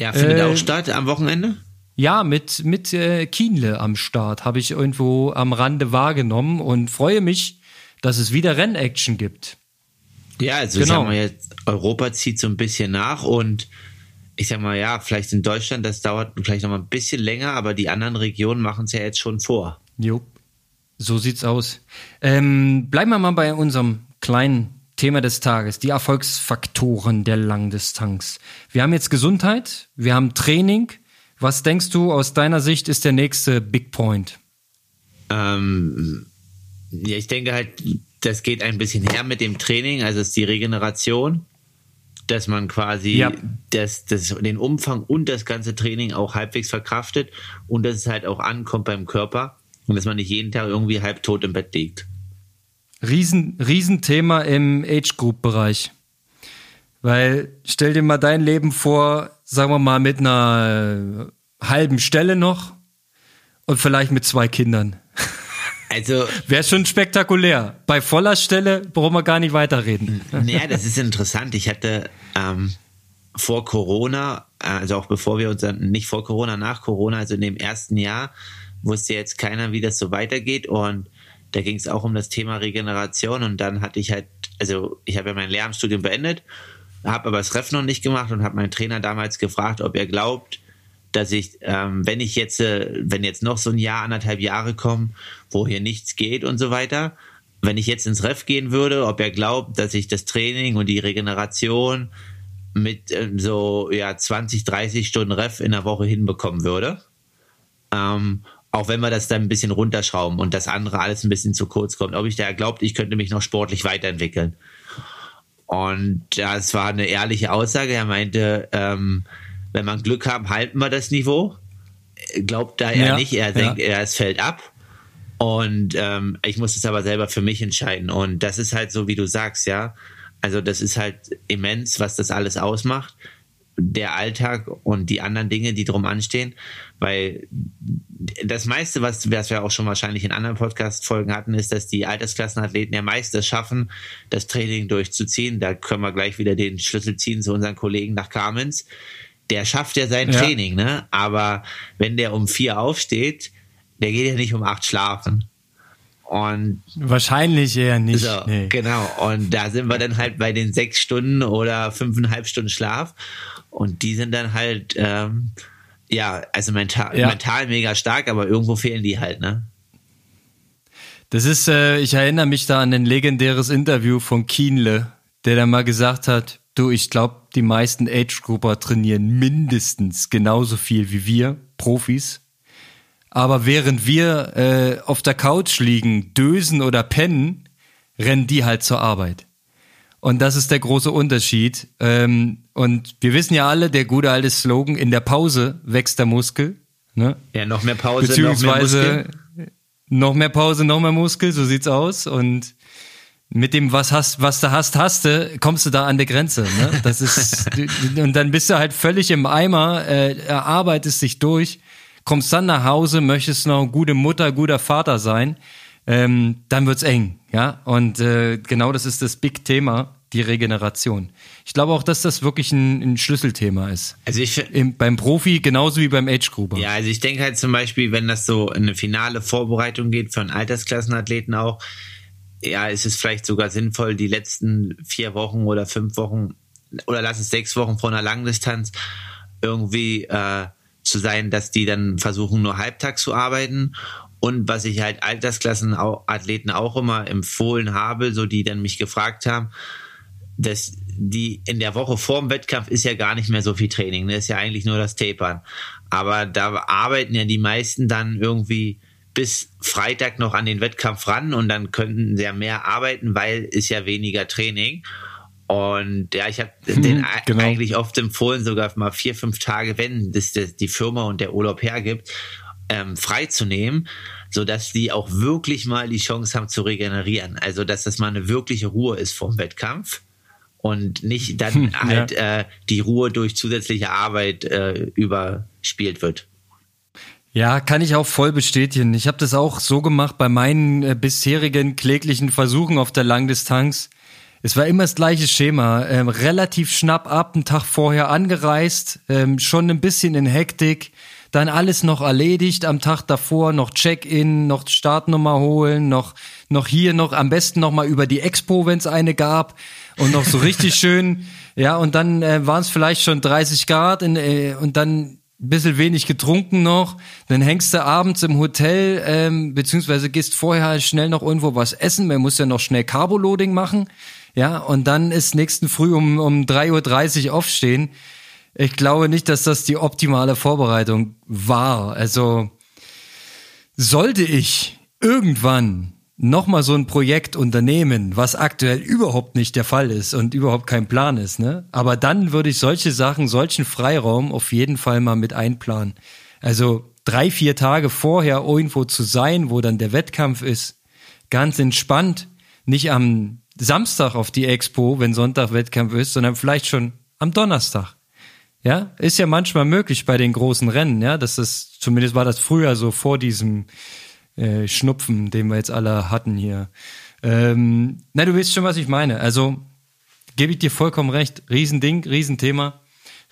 Ja, findet äh, auch statt am Wochenende? Ja, mit, mit äh, Kienle am Start habe ich irgendwo am Rande wahrgenommen und freue mich, dass es wieder Rennaction gibt. Ja, also genau. ich sag mal jetzt, Europa zieht so ein bisschen nach und ich sag mal, ja, vielleicht in Deutschland, das dauert vielleicht noch mal ein bisschen länger, aber die anderen Regionen machen es ja jetzt schon vor. Jo, so sieht's aus. Ähm, bleiben wir mal bei unserem kleinen Thema des Tages, die Erfolgsfaktoren der Langdistanz. Wir haben jetzt Gesundheit, wir haben Training. Was denkst du aus deiner Sicht ist der nächste Big Point? Ähm, ja, ich denke halt, das geht ein bisschen her mit dem Training, also ist die Regeneration, dass man quasi ja. das, das, den Umfang und das ganze Training auch halbwegs verkraftet und dass es halt auch ankommt beim Körper. Und dass man nicht jeden Tag irgendwie halbtot im Bett liegt. Riesen, Riesenthema im Age-Group-Bereich. Weil stell dir mal dein Leben vor, sagen wir mal, mit einer halben Stelle noch und vielleicht mit zwei Kindern. [LAUGHS] Also. Wäre schon spektakulär. Bei voller Stelle brauchen wir gar nicht weiterreden. Naja, das ist interessant. Ich hatte ähm, vor Corona, also auch bevor wir uns dann, nicht vor Corona, nach Corona, also in dem ersten Jahr, wusste jetzt keiner, wie das so weitergeht und da ging es auch um das Thema Regeneration und dann hatte ich halt, also ich habe ja mein Lehramtsstudium beendet, habe aber das Ref noch nicht gemacht und habe meinen Trainer damals gefragt, ob er glaubt, dass ich, ähm, wenn ich jetzt, äh, wenn jetzt noch so ein Jahr, anderthalb Jahre kommen, wo hier nichts geht und so weiter, wenn ich jetzt ins Ref gehen würde, ob er glaubt, dass ich das Training und die Regeneration mit ähm, so ja 20, 30 Stunden Ref in der Woche hinbekommen würde. Ähm, auch wenn wir das dann ein bisschen runterschrauben und das andere alles ein bisschen zu kurz kommt, ob ich da glaubt, ich könnte mich noch sportlich weiterentwickeln. Und das war eine ehrliche Aussage. Er meinte, ähm, wenn wir Glück haben, halten wir das Niveau. Glaubt da er ja, nicht, er denkt, ja. er es fällt ab. Und ähm, ich muss es aber selber für mich entscheiden. Und das ist halt so, wie du sagst, ja. Also das ist halt immens, was das alles ausmacht der Alltag und die anderen Dinge, die drum anstehen, weil das meiste, was, was wir auch schon wahrscheinlich in anderen Podcast-Folgen hatten, ist, dass die Altersklassenathleten ja meist es schaffen, das Training durchzuziehen. Da können wir gleich wieder den Schlüssel ziehen zu unseren Kollegen nach Kamenz. Der schafft ja sein ja. Training, ne? Aber wenn der um vier aufsteht, der geht ja nicht um acht schlafen. Und wahrscheinlich eher nicht. So, nee. Genau. Und da sind wir dann halt bei den sechs Stunden oder fünfeinhalb Stunden Schlaf. Und die sind dann halt, ähm, ja, also mental, ja. mental mega stark, aber irgendwo fehlen die halt, ne? Das ist, äh, ich erinnere mich da an ein legendäres Interview von Kienle, der da mal gesagt hat, du, ich glaube, die meisten Age-Grupper trainieren mindestens genauso viel wie wir, Profis. Aber während wir äh, auf der Couch liegen, dösen oder pennen, rennen die halt zur Arbeit. Und das ist der große Unterschied. Ähm, und wir wissen ja alle, der gute alte Slogan, in der Pause wächst der Muskel. Ne? Ja, noch mehr Pause, Beziehungsweise noch mehr, Muskel. noch mehr Pause, noch mehr Muskel, so sieht's aus. Und mit dem, was hast, was du hast, hast du, kommst du da an der Grenze. Ne? Das ist, [LAUGHS] und dann bist du halt völlig im Eimer, äh, erarbeitest dich durch, kommst dann nach Hause, möchtest noch gute Mutter, guter Vater sein ähm, dann wird's eng, ja. Und äh, genau das ist das Big-Thema, die Regeneration. Ich glaube auch, dass das wirklich ein, ein Schlüsselthema ist. Also ich Im, beim Profi genauso wie beim Age Grouper. Ja, also ich denke halt zum Beispiel, wenn das so in eine finale Vorbereitung geht für einen Altersklassenathleten auch, ja, ist es vielleicht sogar sinnvoll, die letzten vier Wochen oder fünf Wochen oder lass es sechs Wochen vor einer Langdistanz irgendwie äh, zu sein, dass die dann versuchen, nur halbtags zu arbeiten. Und was ich halt Altersklassenathleten auch immer empfohlen habe, so die dann mich gefragt haben, dass die in der Woche vorm Wettkampf ist ja gar nicht mehr so viel Training, ne? ist ja eigentlich nur das Tapern. Aber da arbeiten ja die meisten dann irgendwie bis Freitag noch an den Wettkampf ran und dann könnten sie ja mehr arbeiten, weil ist ja weniger Training. Und ja, ich habe hm, den genau. eigentlich oft empfohlen, sogar mal vier, fünf Tage, wenn das, das die Firma und der Urlaub hergibt, ähm, freizunehmen, sodass die auch wirklich mal die Chance haben zu regenerieren. Also, dass das mal eine wirkliche Ruhe ist vom Wettkampf und nicht dann hm, halt ja. äh, die Ruhe durch zusätzliche Arbeit äh, überspielt wird. Ja, kann ich auch voll bestätigen. Ich habe das auch so gemacht bei meinen äh, bisherigen kläglichen Versuchen auf der Langdistanz. Es war immer das gleiche Schema. Ähm, relativ schnapp ab, einen Tag vorher angereist, ähm, schon ein bisschen in Hektik, dann alles noch erledigt, am Tag davor noch Check-in, noch Startnummer holen, noch, noch hier, noch am besten noch mal über die Expo, wenn es eine gab und noch so richtig [LAUGHS] schön, ja, und dann äh, waren es vielleicht schon 30 Grad in, äh, und dann bisschen wenig getrunken noch, dann hängst du abends im Hotel, ähm, beziehungsweise gehst vorher schnell noch irgendwo was essen, man muss ja noch schnell Carboloading machen, ja, und dann ist nächsten Früh um, um 3.30 Uhr aufstehen. Ich glaube nicht, dass das die optimale Vorbereitung war. Also sollte ich irgendwann nochmal so ein Projekt unternehmen, was aktuell überhaupt nicht der Fall ist und überhaupt kein Plan ist, ne? Aber dann würde ich solche Sachen, solchen Freiraum auf jeden Fall mal mit einplanen. Also drei, vier Tage vorher irgendwo zu sein, wo dann der Wettkampf ist, ganz entspannt, nicht am Samstag auf die Expo, wenn Sonntag Wettkampf ist, sondern vielleicht schon am Donnerstag. Ja, ist ja manchmal möglich bei den großen Rennen, ja, das ist, zumindest war das früher so vor diesem äh, Schnupfen, den wir jetzt alle hatten hier. Ähm, na, du weißt schon, was ich meine. Also gebe ich dir vollkommen recht. Riesending, Riesenthema.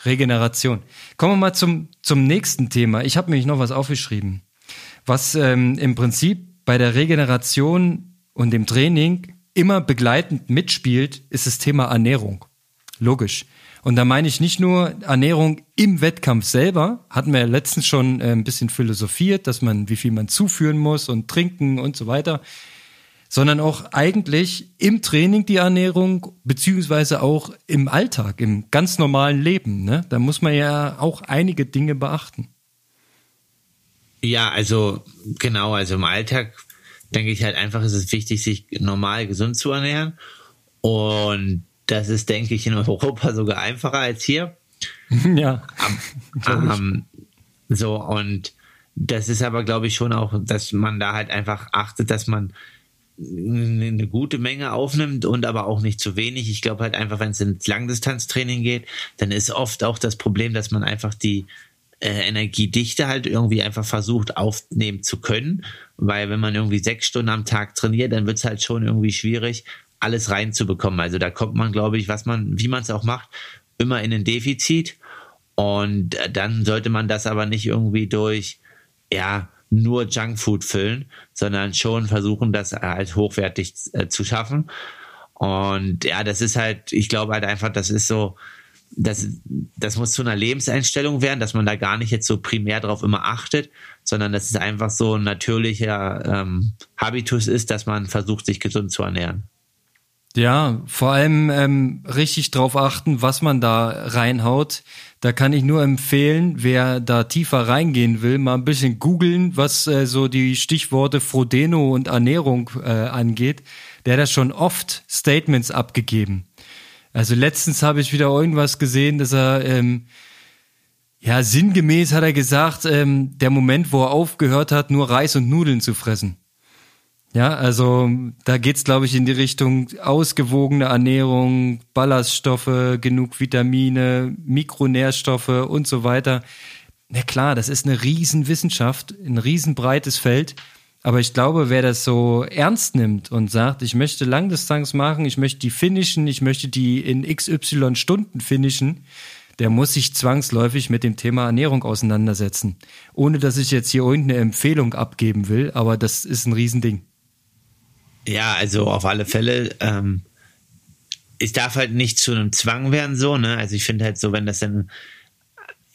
Regeneration. Kommen wir mal zum, zum nächsten Thema. Ich habe nämlich noch was aufgeschrieben. Was ähm, im Prinzip bei der Regeneration und dem Training immer begleitend mitspielt, ist das Thema Ernährung. Logisch. Und da meine ich nicht nur Ernährung im Wettkampf selber, hatten wir ja letztens schon äh, ein bisschen philosophiert, dass man, wie viel man zuführen muss und trinken und so weiter, sondern auch eigentlich im Training die Ernährung, beziehungsweise auch im Alltag, im ganz normalen Leben. Ne? Da muss man ja auch einige Dinge beachten. Ja, also genau, also im Alltag denke ich halt einfach, ist es wichtig, sich normal gesund zu ernähren. Und das ist, denke ich, in Europa [LAUGHS] sogar einfacher als hier. [LAUGHS] Ja. Um, um, [LAUGHS] so, und das ist aber, glaube ich, schon auch, dass man da halt einfach achtet, dass man eine gute Menge aufnimmt und aber auch nicht zu wenig. Ich glaube halt einfach, wenn es ins Langdistanztraining geht, dann ist oft auch das Problem, dass man einfach die äh, Energiedichte halt irgendwie einfach versucht aufnehmen zu können, weil wenn man irgendwie sechs Stunden am Tag trainiert, dann wird es halt schon irgendwie schwierig, alles reinzubekommen. Also da kommt man, glaube ich, was man, wie man es auch macht, immer in ein Defizit. Und äh, dann sollte man das aber nicht irgendwie durch, ja, nur Junkfood füllen, sondern schon versuchen, das halt hochwertig äh, zu schaffen. Und ja, das ist halt, ich glaube halt einfach, das ist so, das, das muss zu einer Lebenseinstellung werden, dass man da gar nicht jetzt so primär drauf immer achtet, sondern dass es einfach so ein natürlicher ähm, Habitus ist, dass man versucht, sich gesund zu ernähren. Ja, vor allem ähm, richtig drauf achten, was man da reinhaut. Da kann ich nur empfehlen, wer da tiefer reingehen will, mal ein bisschen googeln, was äh, so die Stichworte Frodeno und Ernährung äh, angeht. Der hat da schon oft Statements abgegeben. Also letztens habe ich wieder irgendwas gesehen, dass er ähm, ja sinngemäß hat er gesagt, ähm, der Moment, wo er aufgehört hat, nur Reis und Nudeln zu fressen. Ja, also da geht's, glaube ich, in die Richtung ausgewogene Ernährung, Ballaststoffe, genug Vitamine, Mikronährstoffe und so weiter. Na klar, das ist eine Riesenwissenschaft, ein riesenbreites Feld. Aber ich glaube, wer das so ernst nimmt und sagt, ich möchte Langdistanz machen, ich möchte die finishen, ich möchte die in XY Stunden finishen, der muss sich zwangsläufig mit dem Thema Ernährung auseinandersetzen. Ohne dass ich jetzt hier irgendeine Empfehlung abgeben will, aber das ist ein Riesending. Ja, also auf alle Fälle, ähm, es darf halt nicht zu einem Zwang werden, so, ne? Also ich finde halt so, wenn das dann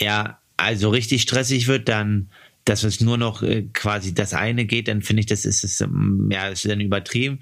ja also richtig stressig wird, dann dass es nur noch äh, quasi das eine geht, dann finde ich, das ist es, ähm, ja, ist dann übertrieben.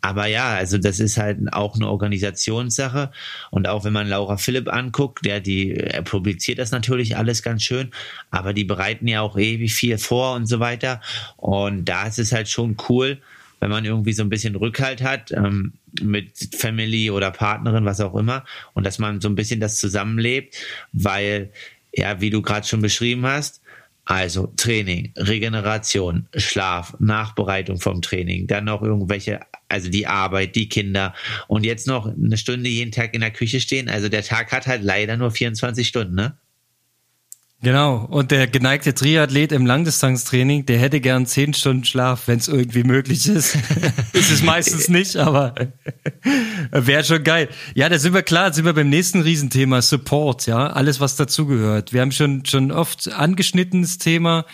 Aber ja, also das ist halt auch eine Organisationssache. Und auch wenn man Laura Philipp anguckt, der die, er publiziert das natürlich alles ganz schön, aber die bereiten ja auch ewig viel vor und so weiter. Und da ist es halt schon cool, wenn man irgendwie so ein bisschen Rückhalt hat ähm, mit Family oder Partnerin, was auch immer, und dass man so ein bisschen das zusammenlebt, weil ja, wie du gerade schon beschrieben hast, also Training, Regeneration, Schlaf, Nachbereitung vom Training, dann noch irgendwelche, also die Arbeit, die Kinder und jetzt noch eine Stunde jeden Tag in der Küche stehen. Also der Tag hat halt leider nur 24 Stunden, ne? Genau. Und der geneigte Triathlet im Langdistanztraining, der hätte gern zehn Stunden Schlaf, wenn es irgendwie möglich ist. [LAUGHS] ist es meistens nicht, aber [LAUGHS] wäre schon geil. Ja, da sind wir klar, sind wir beim nächsten Riesenthema, Support, ja, alles was dazugehört. Wir haben schon, schon oft angeschnitten das Thema.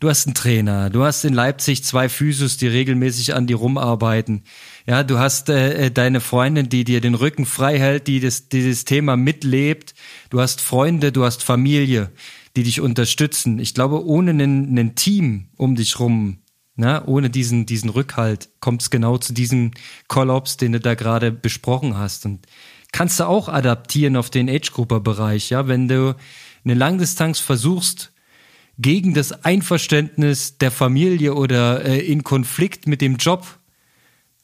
Du hast einen Trainer, du hast in Leipzig zwei Physios, die regelmäßig an dir rumarbeiten. Ja, du hast äh, äh deine Freundin, die dir den Rücken frei hält, die das, dieses Thema mitlebt. Du hast Freunde, du hast Familie die dich unterstützen. Ich glaube, ohne ein Team um dich rum, ne, ohne diesen, diesen Rückhalt, kommt es genau zu diesem Kollaps, den du da gerade besprochen hast. Und kannst du auch adaptieren auf den Age-Grupper-Bereich, ja, wenn du eine Langdistanz versuchst, gegen das Einverständnis der Familie oder äh, in Konflikt mit dem Job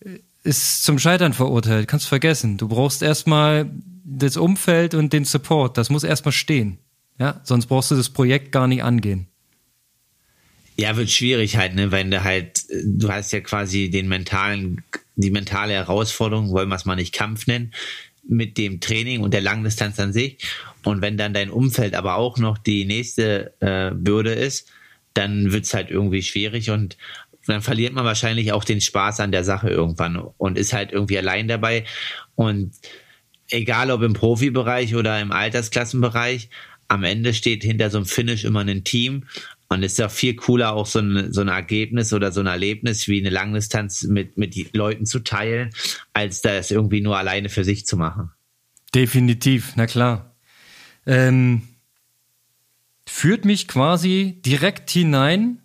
äh, ist zum Scheitern verurteilt. Kannst vergessen. Du brauchst erstmal das Umfeld und den Support. Das muss erstmal stehen. Ja, sonst brauchst du das Projekt gar nicht angehen. Ja, wird schwierig halt, ne, wenn du halt, du hast ja quasi den mentalen, die mentale Herausforderung, wollen wir es mal nicht Kampf nennen, mit dem Training und der Langdistanz an sich. Und wenn dann dein Umfeld aber auch noch die nächste äh, Bürde ist, dann wird's halt irgendwie schwierig und dann verliert man wahrscheinlich auch den Spaß an der Sache irgendwann und ist halt irgendwie allein dabei. Und egal ob im Profibereich oder im Altersklassenbereich, am Ende steht hinter so einem Finish immer ein Team. Und es ist ja viel cooler, auch so ein, so ein Ergebnis oder so ein Erlebnis wie eine Langdistanz mit, mit Leuten zu teilen, als das irgendwie nur alleine für sich zu machen. Definitiv, na klar. Ähm, führt mich quasi direkt hinein.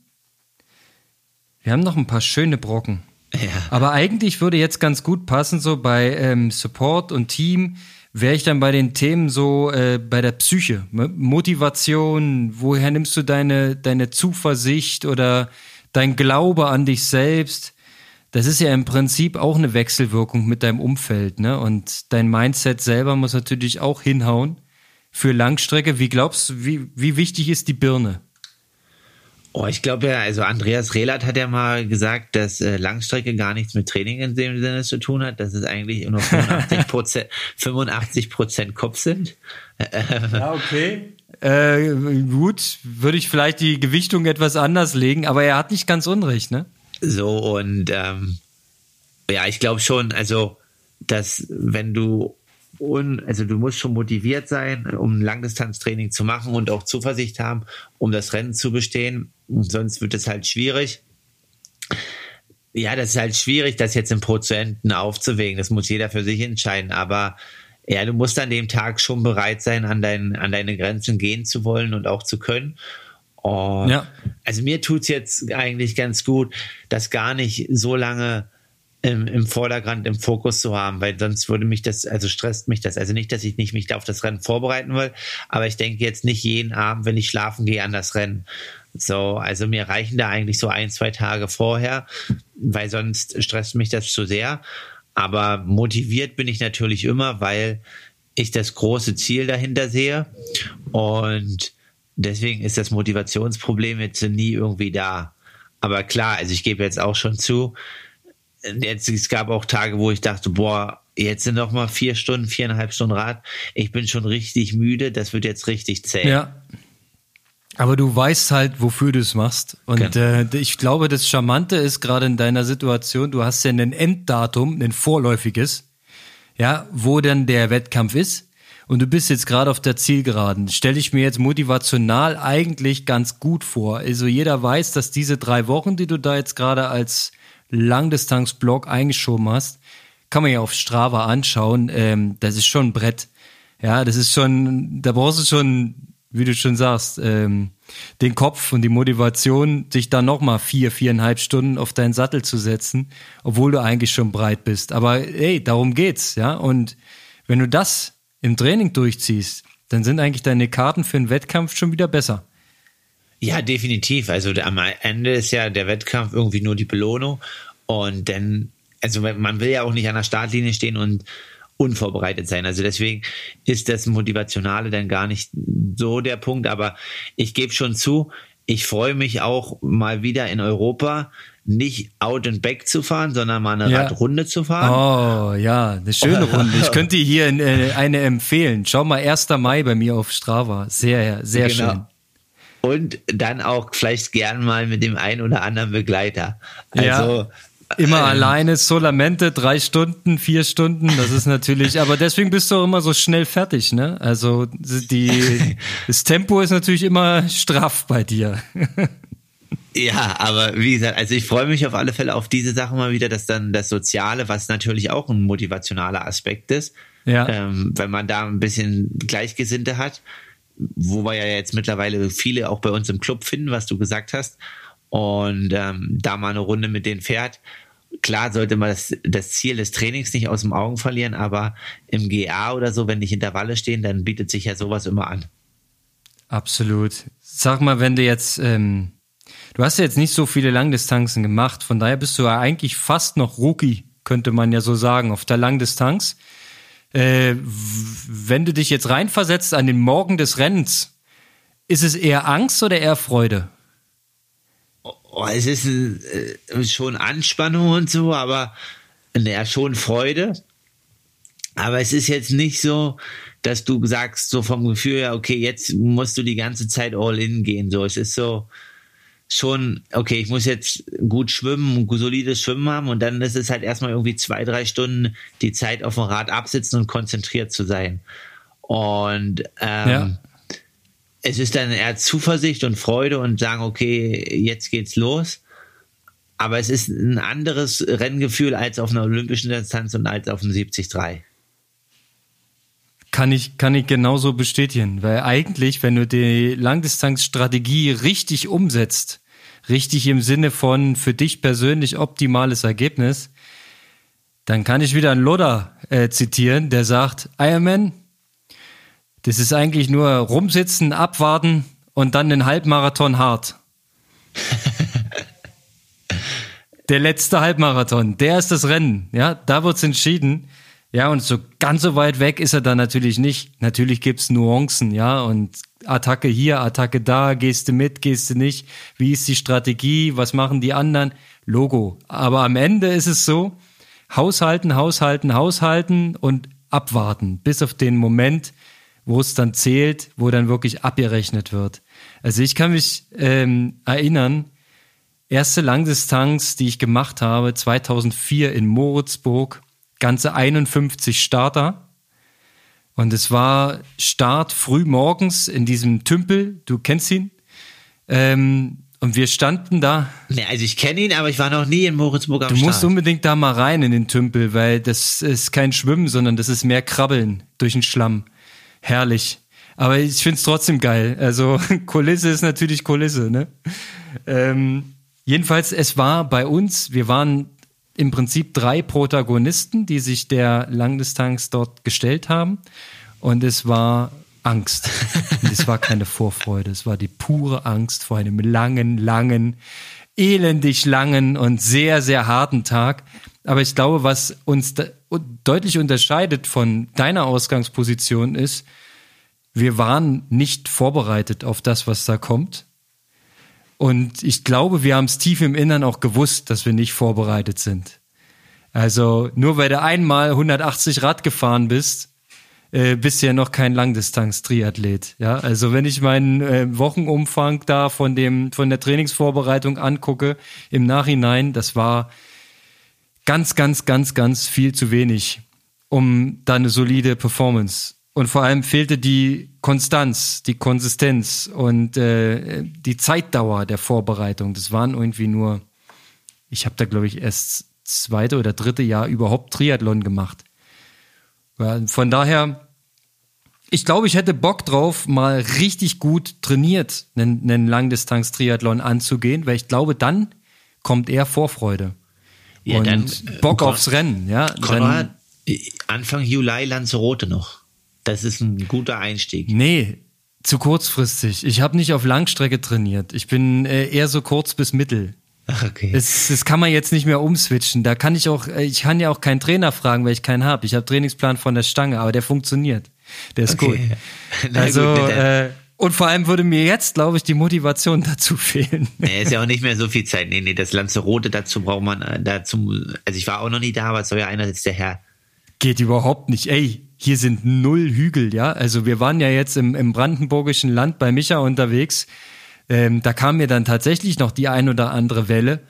Wir haben noch ein paar schöne Brocken. Ja. Aber eigentlich würde jetzt ganz gut passen, so bei ähm, Support und Team wäre ich dann bei den Themen so äh, bei der Psyche, Motivation, woher nimmst du deine, deine Zuversicht oder dein Glaube an dich selbst? Das ist ja im Prinzip auch eine Wechselwirkung mit deinem Umfeld, ne? Und dein Mindset selber muss natürlich auch hinhauen für Langstrecke. Wie glaubst du, wie, wie wichtig ist die Birne? Oh, ich glaube ja, also Andreas Rehlert hat ja mal gesagt, dass äh, Langstrecke gar nichts mit Training in dem Sinne zu tun hat, dass es eigentlich nur 85 Prozent 85 Prozent Kopf sind. [LAUGHS] ja, okay. Äh, gut, würde ich vielleicht die Gewichtung etwas anders legen, aber er hat nicht ganz unrecht, ne? So, und ähm, ja, ich glaube schon, also, dass wenn du und also du musst schon motiviert sein, um Langdistanztraining zu machen und auch Zuversicht haben, um das Rennen zu bestehen. Und sonst wird es halt schwierig. Ja, das ist halt schwierig, das jetzt in Prozenten aufzuwägen. Das muss jeder für sich entscheiden. Aber ja, du musst an dem Tag schon bereit sein, an, dein, an deine Grenzen gehen zu wollen und auch zu können. Und ja. Also mir tut's jetzt eigentlich ganz gut, dass gar nicht so lange im, im Vordergrund, im Fokus zu haben, weil sonst würde mich das, also stresst mich das. Also nicht, dass ich nicht mich da auf das Rennen vorbereiten will, aber ich denke jetzt nicht jeden Abend, wenn ich schlafen gehe, an das Rennen. So, also mir reichen da eigentlich so ein, zwei Tage vorher, weil sonst stresst mich das zu sehr. Aber motiviert bin ich natürlich immer, weil ich das große Ziel dahinter sehe. Und deswegen ist das Motivationsproblem jetzt nie irgendwie da. Aber klar, also ich gebe jetzt auch schon zu, jetzt, es gab auch Tage, wo ich dachte, boah, jetzt sind noch mal vier Stunden, viereinhalb Stunden Rad. Ich bin schon richtig müde. Das wird jetzt richtig zäh. Ja. Aber du weißt halt, wofür du es machst. Und äh, ich glaube, das Charmante ist gerade in deiner Situation, du hast ja ein Enddatum, ein vorläufiges, ja, wo dann der Wettkampf ist. Und du bist jetzt gerade auf der Zielgeraden. Stelle ich mir jetzt motivational eigentlich ganz gut vor. Also jeder weiß, dass diese drei Wochen, die du da jetzt gerade als Langdistanzblock eingeschoben hast, kann man ja auf Strava anschauen. Ähm, das ist schon ein Brett. Ja, das ist schon, da brauchst du schon wie du schon sagst, ähm, den Kopf und die Motivation, sich dann nochmal vier, viereinhalb Stunden auf deinen Sattel zu setzen, obwohl du eigentlich schon breit bist. Aber hey, darum geht's, ja. Und wenn du das im Training durchziehst, dann sind eigentlich deine Karten für einen Wettkampf schon wieder besser. Ja, definitiv. Also am Ende ist ja der Wettkampf irgendwie nur die Belohnung. Und dann, also man will ja auch nicht an der Startlinie stehen und unvorbereitet sein. Also deswegen ist das Motivationale dann gar nicht so der Punkt. Aber ich gebe schon zu, ich freue mich auch mal wieder in Europa nicht out and back zu fahren, sondern mal eine ja. Radrunde zu fahren. Oh ja, eine schöne [LAUGHS] Runde. Ich könnte hier äh, eine empfehlen. Schau mal, 1. Mai bei mir auf Strava. Sehr, sehr genau. schön. Und dann auch vielleicht gern mal mit dem einen oder anderen Begleiter. Also ja. Immer ähm. alleine Solamente, drei Stunden, vier Stunden, das ist natürlich, aber deswegen bist du auch immer so schnell fertig, ne? Also die, [LAUGHS] das Tempo ist natürlich immer straff bei dir. Ja, aber wie gesagt, also ich freue mich auf alle Fälle auf diese Sache mal wieder, dass dann das Soziale, was natürlich auch ein motivationaler Aspekt ist, ja. ähm, wenn man da ein bisschen Gleichgesinnte hat, wo wir ja jetzt mittlerweile viele auch bei uns im Club finden, was du gesagt hast und ähm, da mal eine Runde mit denen fährt. Klar sollte man das, das Ziel des Trainings nicht aus dem Augen verlieren, aber im GA oder so, wenn die Intervalle stehen, dann bietet sich ja sowas immer an. Absolut. Sag mal, wenn du jetzt, ähm, du hast ja jetzt nicht so viele Langdistanzen gemacht, von daher bist du ja eigentlich fast noch Rookie, könnte man ja so sagen, auf der Langdistanz. Äh, wenn du dich jetzt reinversetzt an den Morgen des Rennens, ist es eher Angst oder eher Freude? oh, es ist äh, schon Anspannung und so, aber naja, schon Freude. Aber es ist jetzt nicht so, dass du sagst, so vom Gefühl her, okay, jetzt musst du die ganze Zeit all in gehen. So, es ist so schon, okay, ich muss jetzt gut schwimmen, solides Schwimmen haben und dann ist es halt erstmal irgendwie zwei, drei Stunden die Zeit auf dem Rad absitzen und konzentriert zu sein. Und ähm, ja es ist dann eher Zuversicht und Freude und sagen, okay, jetzt geht's los. Aber es ist ein anderes Renngefühl als auf einer olympischen Distanz und als auf einem 73. Kann ich, kann ich genauso bestätigen, weil eigentlich, wenn du die Langdistanzstrategie richtig umsetzt, richtig im Sinne von für dich persönlich optimales Ergebnis, dann kann ich wieder einen Loder äh, zitieren, der sagt, Ironman, das ist eigentlich nur rumsitzen, abwarten und dann den Halbmarathon hart. [LAUGHS] der letzte Halbmarathon, der ist das Rennen. Ja, da wird's entschieden. Ja, und so ganz so weit weg ist er dann natürlich nicht. Natürlich gibt's Nuancen, ja, und Attacke hier, Attacke da, gehst du mit, gehst du nicht, wie ist die Strategie, was machen die anderen, Logo. Aber am Ende ist es so, haushalten, haushalten, haushalten und abwarten, bis auf den Moment, wo es dann zählt, wo dann wirklich abgerechnet wird. Also ich kann mich ähm, erinnern, erste Langdistanz, die ich gemacht habe, 2004 in Moritzburg, ganze 51 Starter. Und es war Start früh morgens in diesem Tümpel, du kennst ihn. Ähm, und wir standen da. Nee, also ich kenne ihn, aber ich war noch nie in Moritzburg am Du musst Start. unbedingt da mal rein in den Tümpel, weil das ist kein Schwimmen, sondern das ist mehr Krabbeln durch den Schlamm herrlich. Aber ich finde es trotzdem geil. Also [LAUGHS] Kulisse ist natürlich Kulisse, ne? Ähm, jedenfalls, es war bei uns, wir waren im Prinzip drei Protagonisten, die sich der Langdistanz dort gestellt haben. Und es war Angst. Und es war keine Vorfreude, es war die pure Angst vor einem langen, langen, elendig langen und sehr, sehr harten Tag. Aber ich glaube, was uns deutlich unterscheidet von deiner Ausgangsposition ist, wir waren nicht vorbereitet auf das, was da kommt. Und ich glaube, wir haben es tief im Innern auch gewusst, dass wir nicht vorbereitet sind. Also nur weil du einmal 180 Rad gefahren bist, äh, bist du ja noch kein Langdistanz-Triathlet. Ja, also wenn ich meinen äh, Wochenumfang da von dem von der Trainingsvorbereitung angucke im Nachhinein, das war ganz, ganz, ganz, ganz viel zu wenig, um da eine solide Performance. Und vor allem fehlte die Konstanz, die Konsistenz und äh, die Zeitdauer der Vorbereitung. Das waren irgendwie nur, ich habe da glaube ich erst zweite oder dritte Jahr überhaupt Triathlon gemacht. Von daher, ich glaube, ich hätte Bock drauf, mal richtig gut trainiert, einen, einen Langdistanz-Triathlon anzugehen, weil ich glaube, dann kommt eher Vorfreude. Ja, und dann, äh, Bock aufs Rennen, ja. Konrad, dann, Anfang Juli Lanzarote noch. Das ist ein guter Einstieg. Nee, zu kurzfristig. Ich habe nicht auf Langstrecke trainiert. Ich bin äh, eher so kurz bis mittel. Okay. Das, das kann man jetzt nicht mehr umswitchen. Da kann ich auch, äh, ich kann ja auch keinen Trainer fragen, weil ich keinen habe. Ich habe Trainingsplan von der Stange, aber der funktioniert. Der ist okay. gut. [LAUGHS] also gut, äh, und vor allem würde mir jetzt, glaube ich, die Motivation [LAUGHS] dazu fehlen. Nee, ist ja auch nicht mehr so viel Zeit. Nee, nee, das Lanzarote, dazu braucht man, äh, dazu, also ich war auch noch nie da, aber es soll ja einer jetzt der Herr. Geht überhaupt nicht. Ey, hier sind null Hügel, ja. Also wir waren ja jetzt im, im brandenburgischen Land bei Micha unterwegs. Ähm, da kam mir dann tatsächlich noch die ein oder andere Welle.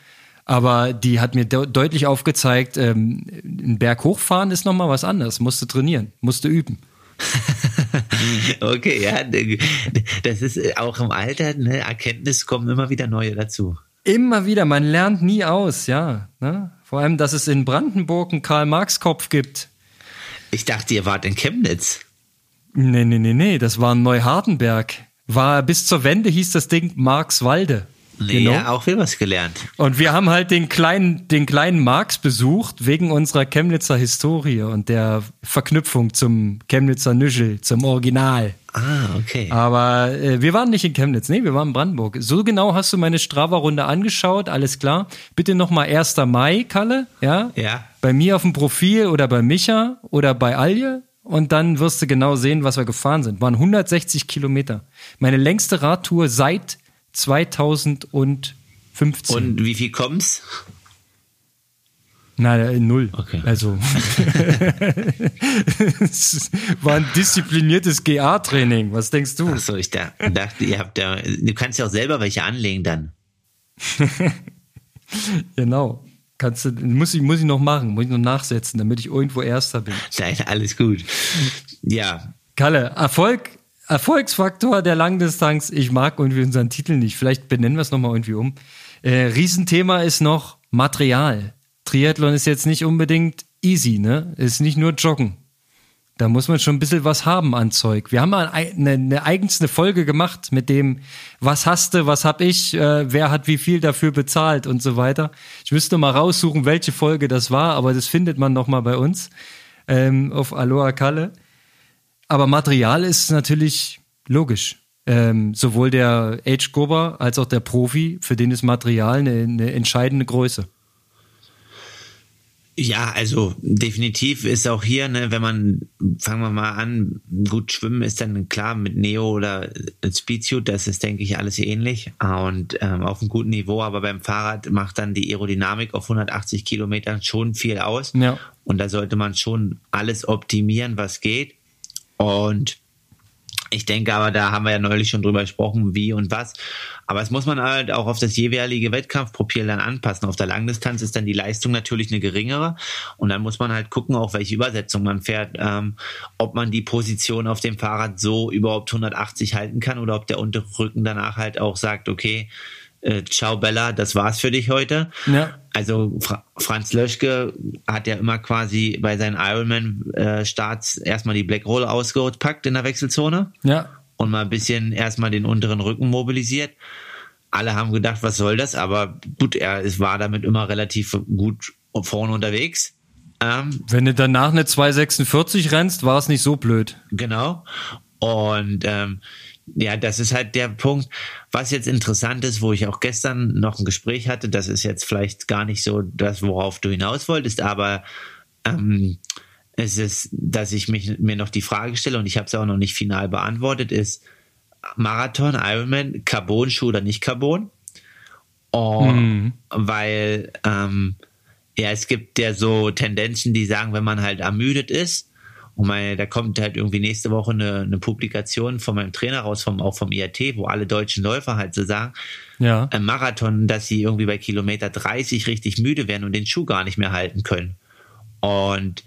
Aber die hat mir de deutlich aufgezeigt, ähm, ein Berg hochfahren ist nochmal was anderes. Musste trainieren, musste üben. [LAUGHS] okay, ja, das ist auch im Alter, ne, Erkenntnis kommen immer wieder neue dazu. Immer wieder, man lernt nie aus, ja. Ne? Vor allem, dass es in Brandenburg einen Karl-Marx-Kopf gibt. Ich dachte, ihr wart in Chemnitz. Nee, nee, nee, nee, das war in Neuhardenberg war bis zur Wende hieß das Ding Marxwalde. Nee, genau. Ja, auch viel was gelernt. Und wir haben halt den kleinen, den kleinen Marx besucht, wegen unserer Chemnitzer Historie und der Verknüpfung zum Chemnitzer Nüschel, zum Original. Ah, okay. Aber äh, wir waren nicht in Chemnitz, nee, wir waren in Brandenburg. So genau hast du meine Strava-Runde angeschaut, alles klar. Bitte nochmal 1. Mai, Kalle, ja? Ja. Bei mir auf dem Profil oder bei Micha oder bei Alje und dann wirst du genau sehen, was wir gefahren sind. Waren 160 Kilometer. Meine längste Radtour seit 2015. Und wie viel kommt's? Nein, null. Okay. Also es [LAUGHS] war ein diszipliniertes GA-Training. Was denkst du? Achso, ich dachte, ihr habt ja, du kannst ja auch selber welche anlegen dann. [LAUGHS] genau. Kannst du, muss ich, muss ich noch machen, muss ich noch nachsetzen, damit ich irgendwo Erster bin. Nein, alles gut. Ja. Kalle, Erfolg, Erfolgsfaktor der Langdistanz. Ich mag irgendwie unseren Titel nicht. Vielleicht benennen wir es nochmal irgendwie um. Äh, Riesenthema ist noch Material. Triathlon ist jetzt nicht unbedingt easy, ne? Ist nicht nur Joggen. Da muss man schon ein bisschen was haben an Zeug. Wir haben mal eine, eine eigens eine Folge gemacht mit dem, was hast du, was hab ich, äh, wer hat wie viel dafür bezahlt und so weiter. Ich müsste mal raussuchen, welche Folge das war, aber das findet man noch mal bei uns ähm, auf Aloha Kalle. Aber Material ist natürlich logisch. Ähm, sowohl der Age-Gober als auch der Profi, für den ist Material eine, eine entscheidende Größe. Ja, also definitiv ist auch hier, ne, wenn man, fangen wir mal an, gut schwimmen ist dann klar mit Neo oder Speedsuit, das ist, denke ich, alles ähnlich und ähm, auf einem guten Niveau, aber beim Fahrrad macht dann die Aerodynamik auf 180 Kilometern schon viel aus ja. und da sollte man schon alles optimieren, was geht und ich denke aber, da haben wir ja neulich schon drüber gesprochen, wie und was. Aber es muss man halt auch auf das jeweilige Wettkampfprofil dann anpassen. Auf der Langdistanz ist dann die Leistung natürlich eine geringere. Und dann muss man halt gucken, auch welche Übersetzung man fährt, ähm, ob man die Position auf dem Fahrrad so überhaupt 180 halten kann oder ob der untere Rücken danach halt auch sagt, okay, äh, ciao Bella, das war's für dich heute. Ja. Also Fra Franz Löschke hat ja immer quasi bei seinen Ironman-Starts äh, erstmal die Black Roll ausgepackt in der Wechselzone. Ja. Und mal ein bisschen erstmal den unteren Rücken mobilisiert. Alle haben gedacht, was soll das? Aber gut, er es war damit immer relativ gut vorne unterwegs. Ähm, Wenn du danach eine 246 rennst, war es nicht so blöd. Genau. Und ähm, ja, das ist halt der Punkt, was jetzt interessant ist, wo ich auch gestern noch ein Gespräch hatte. Das ist jetzt vielleicht gar nicht so das, worauf du hinaus wolltest, aber ähm, es ist, dass ich mich, mir noch die Frage stelle und ich habe es auch noch nicht final beantwortet, ist Marathon, Ironman, Carbon-Schuh oder nicht Carbon? Oh, mhm. Weil ähm, ja, es gibt ja so Tendenzen, die sagen, wenn man halt ermüdet ist, Und meine, da kommt halt irgendwie nächste Woche eine, eine Publikation von meinem Trainer raus, vom, auch vom IAT, wo alle deutschen Läufer halt so sagen, ja. im Marathon, dass sie irgendwie bei Kilometer 30 richtig müde werden und den Schuh gar nicht mehr halten können. Und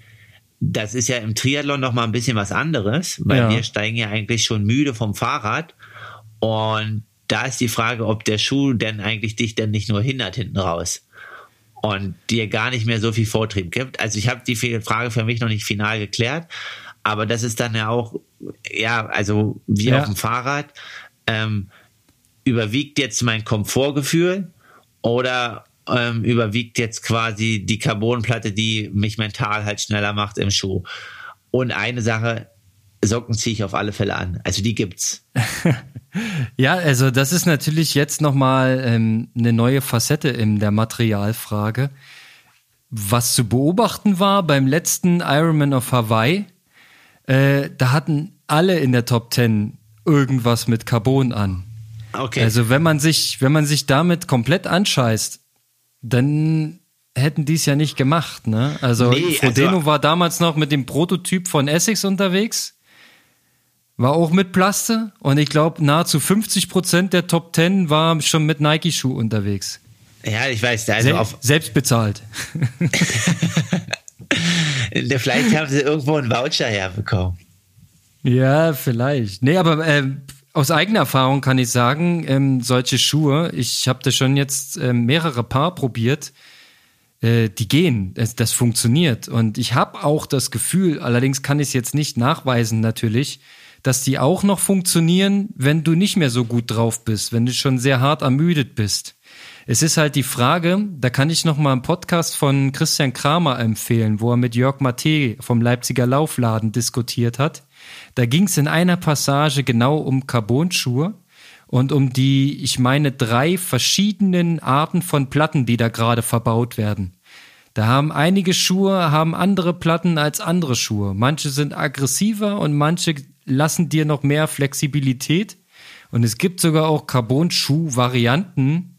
das ist ja im Triathlon noch mal ein bisschen was anderes, weil ja. wir steigen ja eigentlich schon müde vom Fahrrad und da ist die Frage, ob der Schuh denn eigentlich dich denn nicht nur hindert hinten raus und dir gar nicht mehr so viel Vortrieb gibt. Also ich habe die Frage für mich noch nicht final geklärt, aber das ist dann ja auch, ja, also wie ja. auf dem Fahrrad, ähm, überwiegt jetzt mein Komfortgefühl oder ähm, überwiegt jetzt quasi die Carbonplatte, die mich mental halt schneller macht im Schuh. Und eine Sache, Socken ziehe ich auf alle Fälle an. Also die gibt's. [LAUGHS] ja, also das ist natürlich jetzt nochmal ähm, eine neue Facette in der Materialfrage. Was zu beobachten war beim letzten Ironman of Hawaii, äh, da hatten alle in der Top 10 irgendwas mit Carbon an. Okay. Also wenn man sich, wenn man sich damit komplett anscheißt, dann hätten die es ja nicht gemacht, ne? Also nee, Frodeno also, war damals noch mit dem Prototyp von Essex unterwegs, war auch mit Plaste und ich glaube nahezu 50 Prozent der Top 10 war schon mit Nike-Schuh unterwegs. Ja, ich weiß, also Sel auf selbst bezahlt. [LAUGHS] vielleicht haben sie irgendwo einen Voucher herbekommen. Ja, vielleicht. Nee, aber äh, aus eigener Erfahrung kann ich sagen, ähm, solche Schuhe, ich habe das schon jetzt äh, mehrere Paar probiert, äh, die gehen, das, das funktioniert. Und ich habe auch das Gefühl, allerdings kann ich es jetzt nicht nachweisen natürlich, dass die auch noch funktionieren, wenn du nicht mehr so gut drauf bist, wenn du schon sehr hart ermüdet bist. Es ist halt die Frage, da kann ich noch mal einen Podcast von Christian Kramer empfehlen, wo er mit Jörg Matte vom Leipziger Laufladen diskutiert hat. Da ging es in einer Passage genau um Carbonschuhe und um die, ich meine, drei verschiedenen Arten von Platten, die da gerade verbaut werden. Da haben einige Schuhe haben andere Platten als andere Schuhe. Manche sind aggressiver und manche lassen dir noch mehr Flexibilität. Und es gibt sogar auch Carbon-Schuh-Varianten,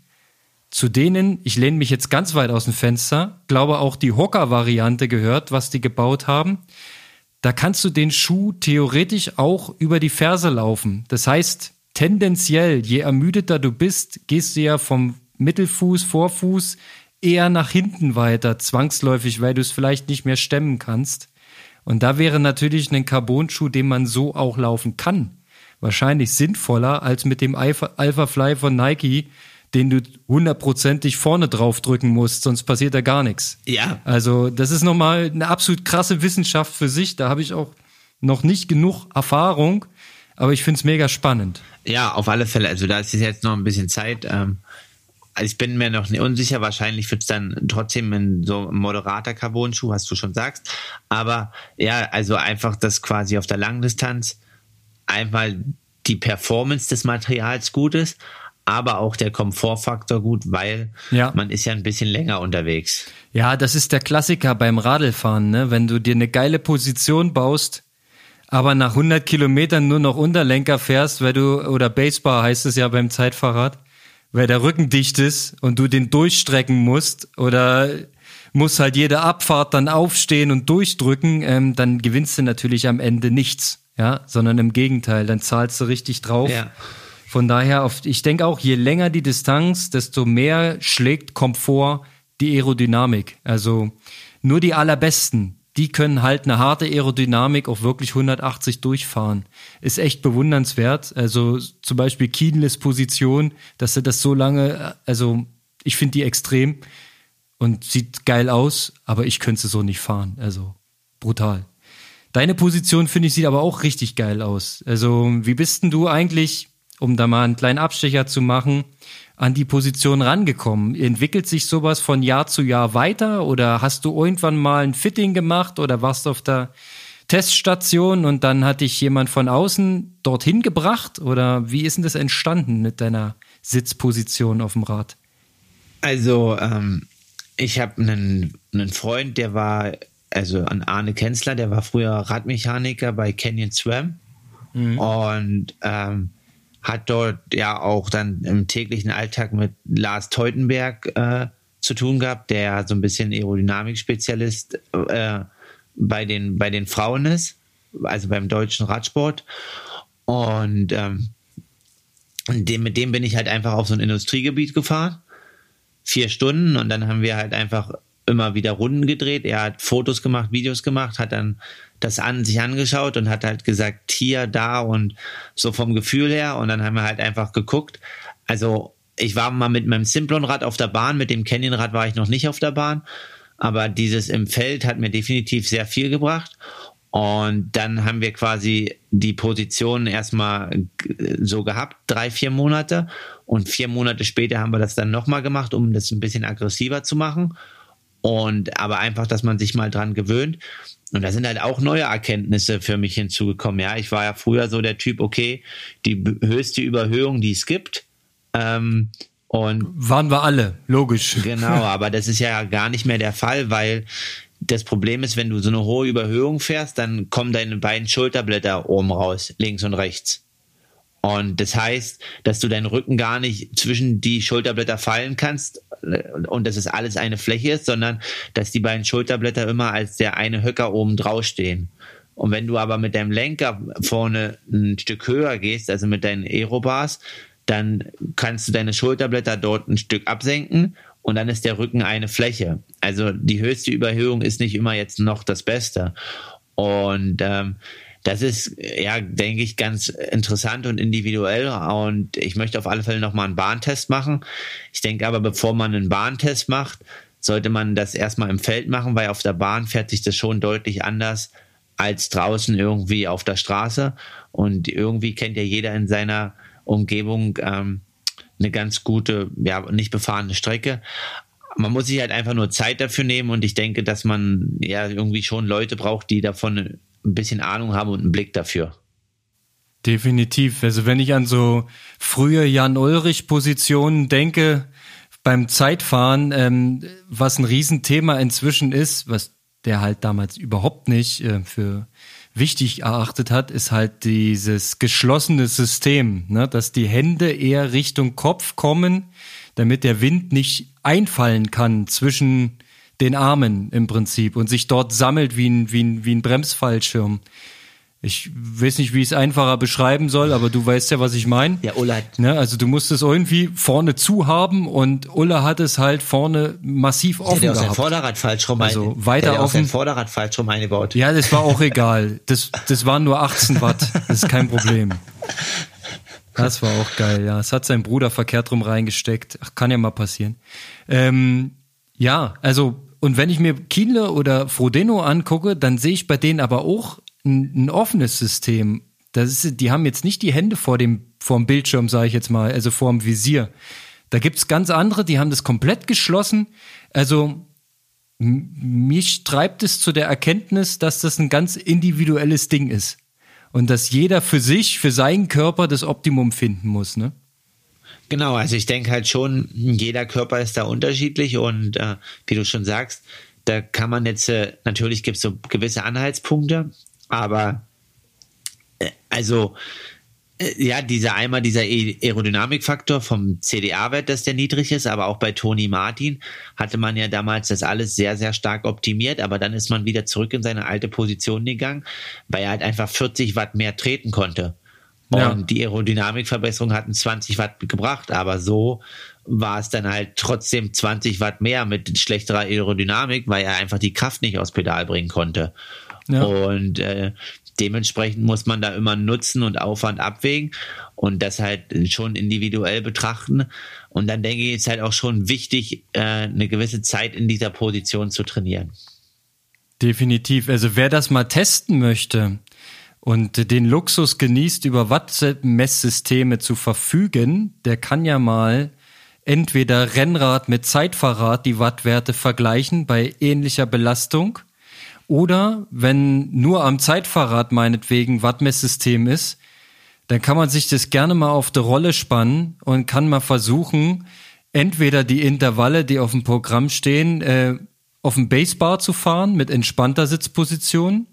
zu denen, ich lehne mich jetzt ganz weit aus dem Fenster, glaube auch die Hocker-Variante gehört, was die gebaut haben da kannst du den Schuh theoretisch auch über die Ferse laufen. Das heißt, tendenziell, je ermüdeter du bist, gehst du ja vom Mittelfuß, Vorfuß eher nach hinten weiter, zwangsläufig, weil du es vielleicht nicht mehr stemmen kannst. Und da wäre natürlich ein Carbon-Schuh, den man so auch laufen kann, wahrscheinlich sinnvoller als mit dem Alpha Fly von Nike, den du hundertprozentig vorne drauf drücken musst, sonst passiert da gar nichts. Ja. Also das ist nochmal eine absolut krasse Wissenschaft für sich. Da habe ich auch noch nicht genug Erfahrung, aber ich finde es mega spannend. Ja, auf alle Fälle. Also da ist jetzt noch ein bisschen Zeit. Ähm, also ich bin mir noch nicht unsicher. Wahrscheinlich wird es dann trotzdem in so moderater Carbon-Schuh, was du schon sagst. Aber ja, also einfach das quasi auf der Langdistanz einmal die Performance des Materials gut ist, aber auch der Komfortfaktor gut, weil ja. man ist ja ein bisschen länger unterwegs. Ja, das ist der Klassiker beim Radlfahren, ne? Wenn du dir eine geile Position baust, aber nach 100 Kilometern nur noch Unterlenker fährst, weil du, oder Basebar heißt es ja beim Zeitfahrrad, weil der Rücken dicht ist und du den durchstrecken musst oder muss halt jede Abfahrt dann aufstehen und durchdrücken, ähm, dann gewinnst du natürlich am Ende nichts, ja, sondern im Gegenteil, dann zahlst du richtig drauf. Ja. Von daher, ich denke auch, je länger die Distanz, desto mehr schlägt Komfort die Aerodynamik. Also nur die allerbesten, die können halt eine harte Aerodynamik auch wirklich 180 durchfahren. Ist echt bewundernswert. Also zum Beispiel Kienles Position, dass er das so lange, also ich finde die extrem und sieht geil aus, aber ich könnte sie so nicht fahren. Also brutal. Deine Position finde ich sieht aber auch richtig geil aus. Also wie bist denn du eigentlich um da mal einen kleinen Abstecher zu machen, an die Position rangekommen? Entwickelt sich sowas von Jahr zu Jahr weiter oder hast du irgendwann mal ein Fitting gemacht oder warst auf der Teststation und dann hat dich jemand von außen dorthin gebracht oder wie ist denn das entstanden mit deiner Sitzposition auf dem Rad? Also ähm, ich habe einen, einen Freund, der war, also an Arne Kenzler, der war früher Radmechaniker bei Canyon Swam mhm. und ähm, hat dort ja auch dann im täglichen Alltag mit Lars Teutenberg äh, zu tun gehabt, der so ein bisschen Aerodynamik-Spezialist äh, bei, den, bei den Frauen ist. also beim deutschen Radsport. Und ähm, dem, mit dem bin ich halt einfach auf so ein Industriegebiet gefahren. Vier Stunden und dann haben wir halt einfach immer wieder Runden gedreht. Er hat Fotos gemacht, Videos gemacht, hat dann das an sich angeschaut und hat halt gesagt, hier, da und so vom Gefühl her. Und dann haben wir halt einfach geguckt. Also ich war mal mit meinem Simplon-Rad auf der Bahn, mit dem Canyon-Rad war ich noch nicht auf der Bahn. Aber dieses im Feld hat mir definitiv sehr viel gebracht. Und dann haben wir quasi die Position erstmal so gehabt, drei, vier Monate. Und vier Monate später haben wir das dann nochmal gemacht, um das ein bisschen aggressiver zu machen. Und aber einfach, dass man sich mal dran gewöhnt. Und da sind halt auch neue Erkenntnisse für mich hinzugekommen. Ja, ich war ja früher so der Typ, okay, die höchste Überhöhung, die es gibt. Ähm, und waren wir alle, logisch. Genau, [LAUGHS] aber das ist ja gar nicht mehr der Fall, weil das Problem ist, wenn du so eine hohe Überhöhung fährst, dann kommen deine beiden Schulterblätter oben raus, links und rechts. Und das heißt, dass du deinen Rücken gar nicht zwischen die Schulterblätter fallen kannst und dass es alles eine Fläche ist, sondern dass die beiden Schulterblätter immer als der eine Höcker oben drauf stehen. Und wenn du aber mit deinem Lenker vorne ein Stück höher gehst, also mit deinen Aerobars, dann kannst du deine Schulterblätter dort ein Stück absenken und dann ist der Rücken eine Fläche. Also die höchste Überhöhung ist nicht immer jetzt noch das Beste. Und ähm, das ist, ja, denke ich, ganz interessant und individuell. Und ich möchte auf alle Fälle nochmal einen Bahntest machen. Ich denke aber, bevor man einen Bahntest macht, sollte man das erstmal im Feld machen, weil auf der Bahn fährt sich das schon deutlich anders als draußen irgendwie auf der Straße. Und irgendwie kennt ja jeder in seiner Umgebung ähm, eine ganz gute, ja, nicht befahrene Strecke man muss sich halt einfach nur Zeit dafür nehmen und ich denke, dass man ja irgendwie schon Leute braucht, die davon ein bisschen Ahnung haben und einen Blick dafür. Definitiv. Also wenn ich an so frühe Jan-Ulrich-Positionen denke beim Zeitfahren, ähm, was ein Riesenthema inzwischen ist, was der halt damals überhaupt nicht äh, für wichtig erachtet hat, ist halt dieses geschlossene System, ne? dass die Hände eher Richtung Kopf kommen, damit der Wind nicht einfallen kann zwischen den Armen im Prinzip und sich dort sammelt wie ein, wie ein, wie ein Bremsfallschirm. Ich weiß nicht, wie ich es einfacher beschreiben soll, aber du weißt ja, was ich meine. Ja, Ulla hat. Ne, also du musst es irgendwie vorne zu haben und Ulla hat es halt vorne massiv offen der gehabt. Der Vorderrad falsch rum also weiter der offen. Vorderrad falsch rum eingebaut. Ja, das war auch egal. Das, das waren nur 18 Watt. Das ist kein Problem. Das war auch geil, ja. Es hat sein Bruder verkehrt rum reingesteckt. Ach, kann ja mal passieren. Ähm, ja, also und wenn ich mir Kienle oder Frodeno angucke, dann sehe ich bei denen aber auch ein, ein offenes System. Das ist, die haben jetzt nicht die Hände vor dem, vor dem Bildschirm, sage ich jetzt mal, also vor dem Visier. Da gibt's ganz andere, die haben das komplett geschlossen. Also mich treibt es zu der Erkenntnis, dass das ein ganz individuelles Ding ist. Und dass jeder für sich, für seinen Körper das Optimum finden muss, ne? Genau, also ich denke halt schon, jeder Körper ist da unterschiedlich und äh, wie du schon sagst, da kann man jetzt, äh, natürlich gibt es so gewisse Anhaltspunkte, aber äh, also äh, ja, dieser einmal dieser Aerodynamikfaktor vom CDA-Wert, dass der niedrig ist, aber auch bei Toni Martin hatte man ja damals das alles sehr, sehr stark optimiert, aber dann ist man wieder zurück in seine alte Position gegangen, weil er halt einfach 40 Watt mehr treten konnte. Ja. Und die Aerodynamikverbesserung hatten 20 Watt gebracht, aber so war es dann halt trotzdem 20 Watt mehr mit schlechterer Aerodynamik, weil er einfach die Kraft nicht aufs Pedal bringen konnte. Ja. Und äh, dementsprechend muss man da immer Nutzen und Aufwand abwägen und das halt schon individuell betrachten. Und dann denke ich, ist halt auch schon wichtig, äh, eine gewisse Zeit in dieser Position zu trainieren. Definitiv. Also wer das mal testen möchte, und den Luxus genießt, über Watt-Messsysteme zu verfügen, der kann ja mal entweder Rennrad mit Zeitfahrrad die Wattwerte vergleichen bei ähnlicher Belastung oder wenn nur am Zeitfahrrad meinetwegen Wattmesssystem ist, dann kann man sich das gerne mal auf der Rolle spannen und kann mal versuchen, entweder die Intervalle, die auf dem Programm stehen, äh, auf dem Basebar zu fahren mit entspannter Sitzposition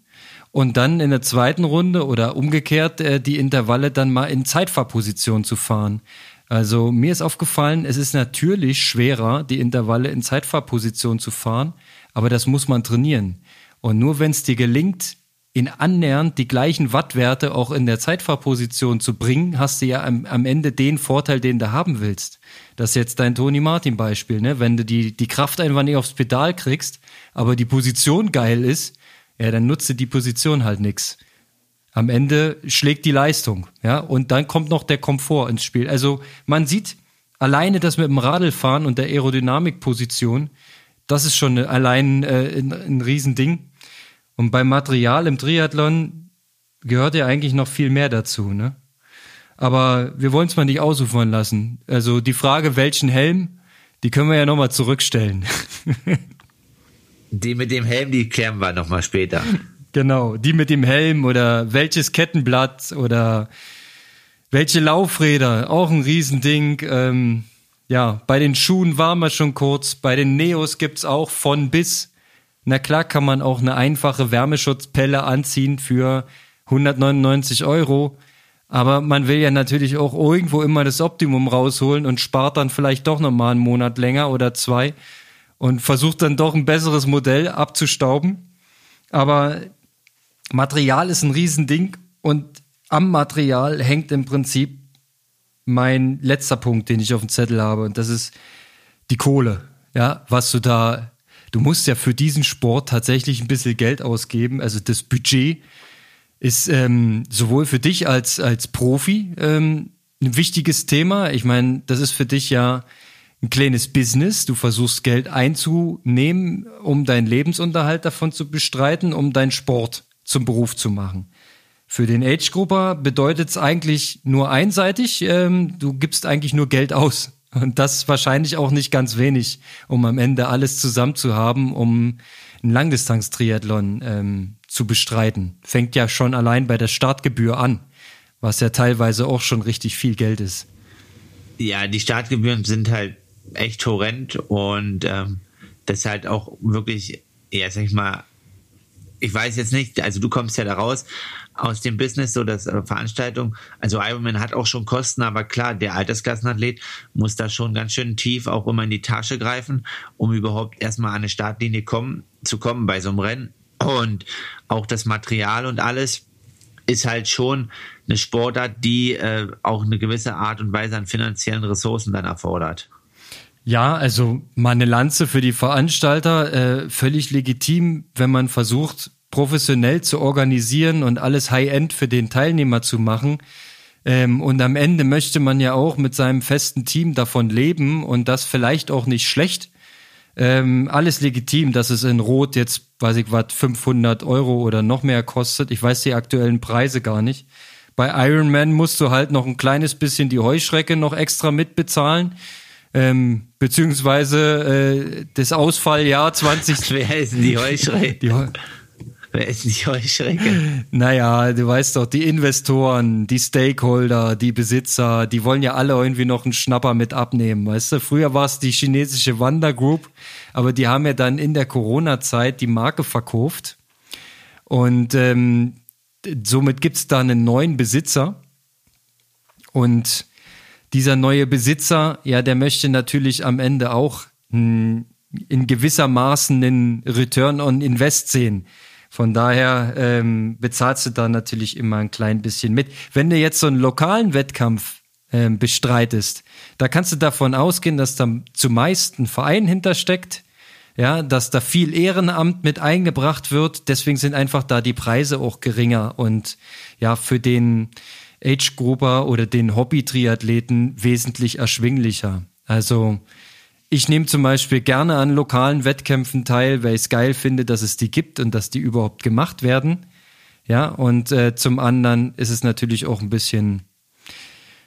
und dann in der zweiten Runde oder umgekehrt äh, die Intervalle dann mal in Zeitfahrposition zu fahren. Also mir ist aufgefallen, es ist natürlich schwerer, die Intervalle in Zeitfahrposition zu fahren, aber das muss man trainieren. Und nur wenn es dir gelingt, in annähernd die gleichen Wattwerte auch in der Zeitfahrposition zu bringen, hast du ja am, am Ende den Vorteil, den du haben willst. Das ist jetzt dein Toni Martin Beispiel, ne? Wenn du die, die Kraft einfach nicht aufs Pedal kriegst, aber die Position geil ist, ja, dann nutze die Position halt nix. Am Ende schlägt die Leistung, ja, und dann kommt noch der Komfort ins Spiel. Also man sieht alleine das mit dem Radlfahren und der Aerodynamikposition, das ist schon allein äh, ein, ein Riesending. Und beim Material im Triathlon gehört ja eigentlich noch viel mehr dazu, ne? Aber wir wollen es mal nicht ausufern lassen. Also die Frage, welchen Helm, die können wir ja nochmal zurückstellen. [LAUGHS] die mit dem Helm, die klären wir nochmal später. Genau, die mit dem Helm oder welches Kettenblatt oder welche Laufräder, auch ein Riesending. Ähm, ja, bei den Schuhen waren wir schon kurz, bei den Neos gibt's auch von bis. Na klar kann man auch eine einfache Wärmeschutzpelle anziehen für 199 Euro. Aber man will ja natürlich auch irgendwo immer das Optimum rausholen und spart dann vielleicht doch nochmal einen Monat länger oder zwei und versucht dann doch ein besseres Modell abzustauben. Aber Material ist ein Riesending und am Material hängt im Prinzip mein letzter Punkt, den ich auf dem Zettel habe und das ist die Kohle. Ja, was du da du musst ja für diesen Sport tatsächlich ein bisschen Geld ausgeben. Also das Budget ist ähm, sowohl für dich als, als Profi ähm, ein wichtiges Thema. Ich meine, das ist für dich ja ein kleines Business. Du versuchst Geld einzunehmen, um deinen Lebensunterhalt davon zu bestreiten, um deinen Sport zum Beruf zu machen. Für den Age-Grupper bedeutet es eigentlich nur einseitig, ähm, du gibst eigentlich nur Geld aus. Und das wahrscheinlich auch nicht ganz wenig, um am Ende alles zusammen zu haben, um einen Langdistanz-Triathlon ähm, zu bestreiten. Fängt ja schon allein bei der Startgebühr an, was ja teilweise auch schon richtig viel Geld ist. Ja, die Startgebühren sind halt echt horrend und ähm, das halt auch wirklich, ja, sag ich mal, ich weiß jetzt nicht, also du kommst ja da raus aus dem Business, so dass äh, Veranstaltung, also Ironman hat auch schon Kosten, aber klar, der Altersklassenathlet muss da schon ganz schön tief auch immer in die Tasche greifen, um überhaupt erstmal an eine Startlinie kommen, zu kommen bei so einem Rennen. Und auch das Material und alles ist halt schon eine Sportart, die äh, auch eine gewisse Art und Weise an finanziellen Ressourcen dann erfordert. Ja, also meine Lanze für die Veranstalter, äh, völlig legitim, wenn man versucht, professionell zu organisieren und alles High-End für den Teilnehmer zu machen. Ähm, und am Ende möchte man ja auch mit seinem festen Team davon leben und das vielleicht auch nicht schlecht. Ähm, alles legitim, dass es in Rot jetzt, weiß ich was, 500 Euro oder noch mehr kostet. Ich weiß die aktuellen Preise gar nicht. Bei Ironman musst du halt noch ein kleines bisschen die Heuschrecke noch extra mitbezahlen. Ähm, beziehungsweise äh, das Ausfalljahr 20. Wer ist denn die Heuschrecke? Die Heu Wer ist die Heuschrecke? Naja, du weißt doch, die Investoren, die Stakeholder, die Besitzer, die wollen ja alle irgendwie noch einen Schnapper mit abnehmen, weißt du? Früher war es die chinesische Wanda Group, aber die haben ja dann in der Corona-Zeit die Marke verkauft. Und ähm, somit gibt's da einen neuen Besitzer. Und dieser neue Besitzer, ja, der möchte natürlich am Ende auch hm, in gewisser Maßen einen Return on Invest sehen. Von daher ähm, bezahlst du da natürlich immer ein klein bisschen mit. Wenn du jetzt so einen lokalen Wettkampf ähm, bestreitest, da kannst du davon ausgehen, dass da zumeist ein Verein hintersteckt, ja, dass da viel Ehrenamt mit eingebracht wird. Deswegen sind einfach da die Preise auch geringer und ja, für den Age-Grupper oder den Hobby-Triathleten wesentlich erschwinglicher. Also ich nehme zum Beispiel gerne an lokalen Wettkämpfen teil, weil ich es geil finde, dass es die gibt und dass die überhaupt gemacht werden. Ja, und äh, zum anderen ist es natürlich auch ein bisschen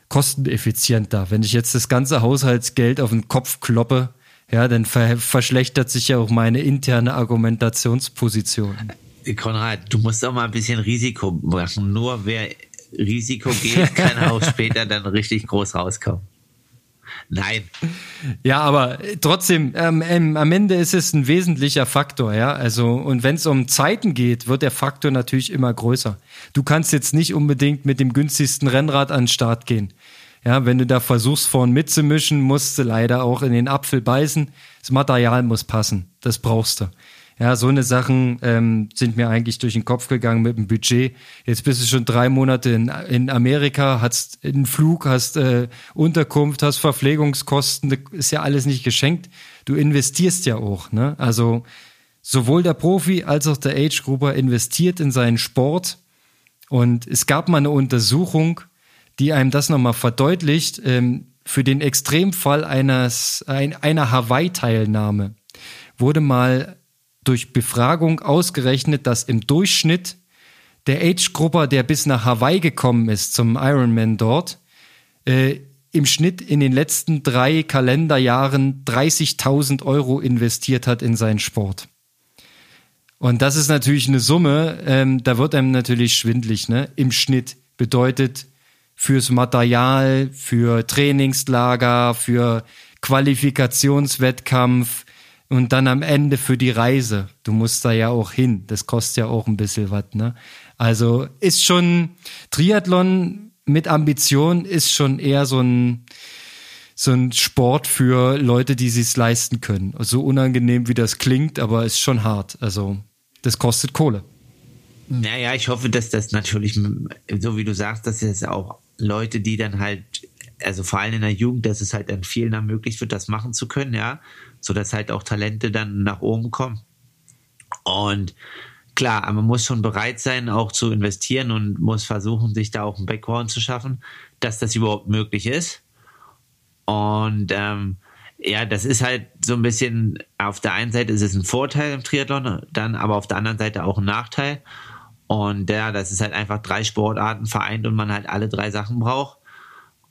kosteneffizienter. Wenn ich jetzt das ganze Haushaltsgeld auf den Kopf kloppe, ja, dann ver verschlechtert sich ja auch meine interne Argumentationsposition. Konrad, du musst auch mal ein bisschen Risiko machen. Nur wer Risiko geht, [LAUGHS] kann auch später dann richtig groß rauskommen. Nein. Ja, aber trotzdem, ähm, ähm, am Ende ist es ein wesentlicher Faktor, ja. Also, und wenn es um Zeiten geht, wird der Faktor natürlich immer größer. Du kannst jetzt nicht unbedingt mit dem günstigsten Rennrad an den Start gehen. Ja, wenn du da versuchst, vorn mitzumischen, musst du leider auch in den Apfel beißen. Das Material muss passen. Das brauchst du. Ja, so eine Sachen ähm, sind mir eigentlich durch den Kopf gegangen mit dem Budget. Jetzt bist du schon drei Monate in, in Amerika, hast einen Flug, hast äh, Unterkunft, hast Verpflegungskosten, ist ja alles nicht geschenkt. Du investierst ja auch, ne? Also sowohl der Profi als auch der Age-Grupper investiert in seinen Sport. Und es gab mal eine Untersuchung, die einem das nochmal verdeutlicht, ähm, für den Extremfall eines, ein, einer Hawaii-Teilnahme wurde mal durch Befragung ausgerechnet, dass im Durchschnitt der Age-Grupper, der bis nach Hawaii gekommen ist, zum Ironman dort, äh, im Schnitt in den letzten drei Kalenderjahren 30.000 Euro investiert hat in seinen Sport. Und das ist natürlich eine Summe, ähm, da wird einem natürlich schwindlig, ne? Im Schnitt bedeutet fürs Material, für Trainingslager, für Qualifikationswettkampf und dann am Ende für die Reise. Du musst da ja auch hin. Das kostet ja auch ein bisschen was, ne? Also ist schon Triathlon mit Ambition ist schon eher so ein so ein Sport für Leute, die sich's leisten können. So unangenehm wie das klingt, aber ist schon hart. Also das kostet Kohle. Naja, ich hoffe, dass das natürlich, so wie du sagst, dass es auch Leute, die dann halt, also vor allem in der Jugend, dass es halt dann vielen ermöglicht wird, das machen zu können, ja, so dass halt auch Talente dann nach oben kommen. Und klar, man muss schon bereit sein, auch zu investieren und muss versuchen, sich da auch ein Background zu schaffen, dass das überhaupt möglich ist. Und ähm, ja, das ist halt so ein bisschen, auf der einen Seite ist es ein Vorteil im Triathlon, dann aber auf der anderen Seite auch ein Nachteil. Und ja, das ist halt einfach drei Sportarten vereint und man halt alle drei Sachen braucht.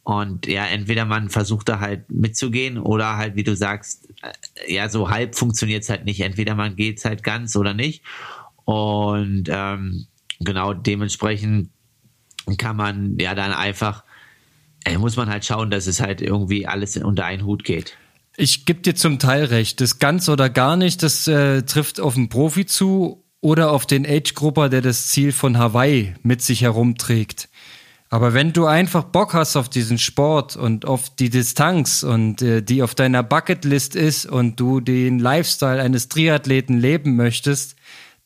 Und ja, entweder man versucht da halt mitzugehen oder halt, wie du sagst, äh, ja, so halb funktioniert es halt nicht. Entweder man geht es halt ganz oder nicht. Und ähm, genau dementsprechend kann man ja dann einfach, äh, muss man halt schauen, dass es halt irgendwie alles unter einen Hut geht. Ich gebe dir zum Teil recht. Das ganz oder gar nicht, das äh, trifft auf den Profi zu oder auf den Age-Grupper, der das Ziel von Hawaii mit sich herumträgt. Aber wenn du einfach Bock hast auf diesen Sport und auf die Distanz und äh, die auf deiner Bucketlist ist und du den Lifestyle eines Triathleten leben möchtest,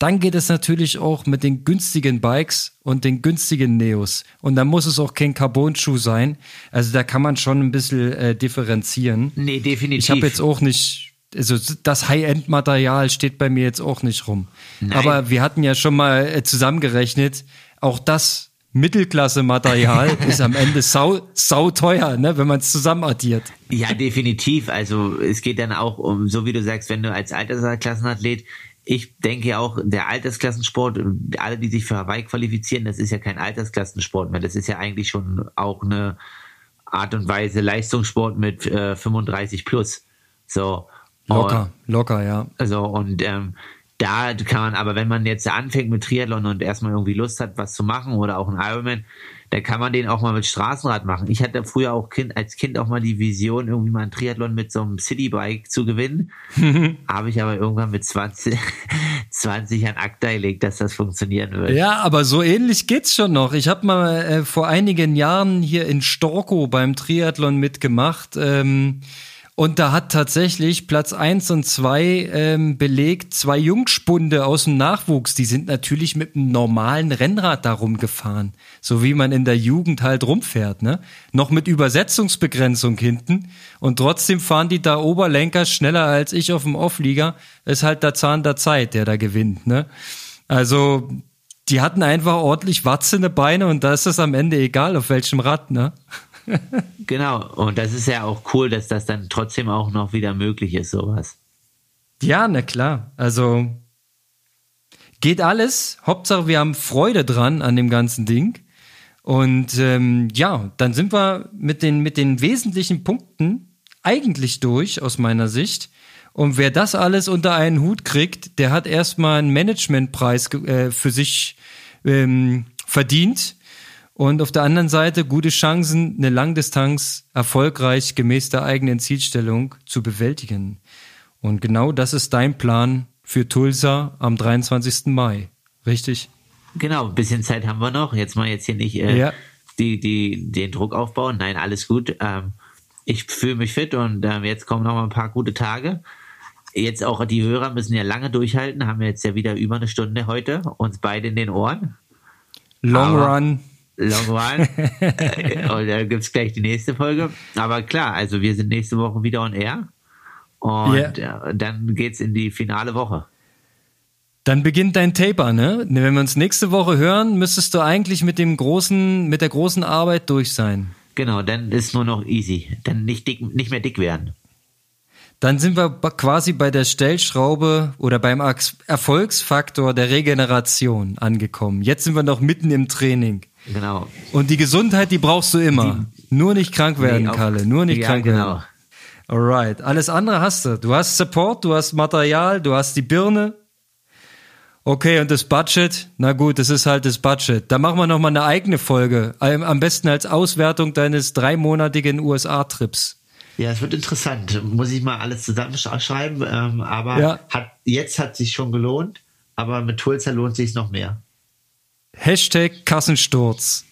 dann geht es natürlich auch mit den günstigen Bikes und den günstigen Neos. Und da muss es auch kein Carbon-Schuh sein. Also da kann man schon ein bisschen äh, differenzieren. Nee, definitiv. Ich habe jetzt auch nicht, also das High-End-Material steht bei mir jetzt auch nicht rum. Nein. Aber wir hatten ja schon mal äh, zusammengerechnet, auch das Mittelklasse-Material [LAUGHS] ist am Ende sau, sau teuer, ne, wenn man es zusammen addiert. Ja, definitiv. Also es geht dann auch um, so wie du sagst, wenn du als Altersklassenathlet ich denke auch, der Altersklassensport, alle, die sich für Hawaii qualifizieren, das ist ja kein Altersklassensport mehr. Das ist ja eigentlich schon auch eine Art und Weise Leistungssport mit äh, 35 plus. So. Locker, und, locker, ja. Also, und ähm, da kann man, aber wenn man jetzt anfängt mit Triathlon und erstmal irgendwie Lust hat, was zu machen oder auch ein Ironman, da kann man den auch mal mit Straßenrad machen. Ich hatte früher auch kind, als Kind auch mal die Vision, irgendwie mal ein Triathlon mit so einem Citybike zu gewinnen. [LAUGHS] Habe ich aber irgendwann mit 20, 20 [LAUGHS] an Akta gelegt, dass das funktionieren wird. Ja, aber so ähnlich geht's schon noch. Ich habe mal äh, vor einigen Jahren hier in Storkow beim Triathlon mitgemacht. Ähm, und da hat tatsächlich Platz eins und zwei ähm, belegt zwei Jungspunde aus dem Nachwuchs. Die sind natürlich mit einem normalen Rennrad darum gefahren. So wie man in der Jugend halt rumfährt, ne? Noch mit Übersetzungsbegrenzung hinten. Und trotzdem fahren die da Oberlenker schneller als ich auf dem Offlieger. Ist halt der Zahn der Zeit, der da gewinnt, ne? Also, die hatten einfach ordentlich Watze in die Beine und da ist es am Ende egal, auf welchem Rad, ne? [LAUGHS] genau, und das ist ja auch cool, dass das dann trotzdem auch noch wieder möglich ist, sowas. Ja, na klar. Also geht alles. Hauptsache, wir haben Freude dran an dem ganzen Ding. Und ähm, ja, dann sind wir mit den, mit den wesentlichen Punkten eigentlich durch, aus meiner Sicht. Und wer das alles unter einen Hut kriegt, der hat erstmal einen Managementpreis äh, für sich ähm, verdient und auf der anderen Seite gute Chancen, eine Langdistanz erfolgreich gemäß der eigenen Zielstellung zu bewältigen. Und genau das ist dein Plan für Tulsa am 23. Mai, richtig? Genau, ein bisschen Zeit haben wir noch. Jetzt mal jetzt hier nicht äh, ja. die, die, den Druck aufbauen. Nein, alles gut. Ähm, ich fühle mich fit und ähm, jetzt kommen noch mal ein paar gute Tage. jetzt auch die Hörer müssen ja lange durchhalten, haben wir jetzt ja wieder über eine Stunde heute, uns beide in den Ohren. Long Aber Run. Long. [LAUGHS] Äh, und da gibt es gleich die nächste Folge. Aber klar, also wir sind nächste Woche wieder on air. Und yeah. dann geht's in die finale Woche. Dann beginnt dein Taper, ne? Wenn wir uns nächste Woche hören, müsstest du eigentlich mit dem großen, mit der großen Arbeit durch sein. Genau, dann ist nur noch easy. Dann nicht dick, nicht mehr dick werden. Dann sind wir quasi bei der Stellschraube oder beim Erfolgsfaktor der Regeneration angekommen. Jetzt sind wir noch mitten im Training. Genau. Und die Gesundheit, die brauchst du immer. Die, nur nicht krank werden, nee, Kalle. Nur nicht ja, krank genau. werden. Alright. Alles andere hast du. Du hast Support, du hast Material, du hast die Birne. Okay, und das Budget? Na gut, das ist halt das Budget. Da machen wir nochmal eine eigene Folge. Am besten als Auswertung deines dreimonatigen USA-Trips. Ja, es wird interessant. Muss ich mal alles zusammenschreiben. Ähm, aber ja. hat, jetzt hat sich schon gelohnt. Aber mit Tulsa lohnt sich noch mehr. Hashtag Kassensturz.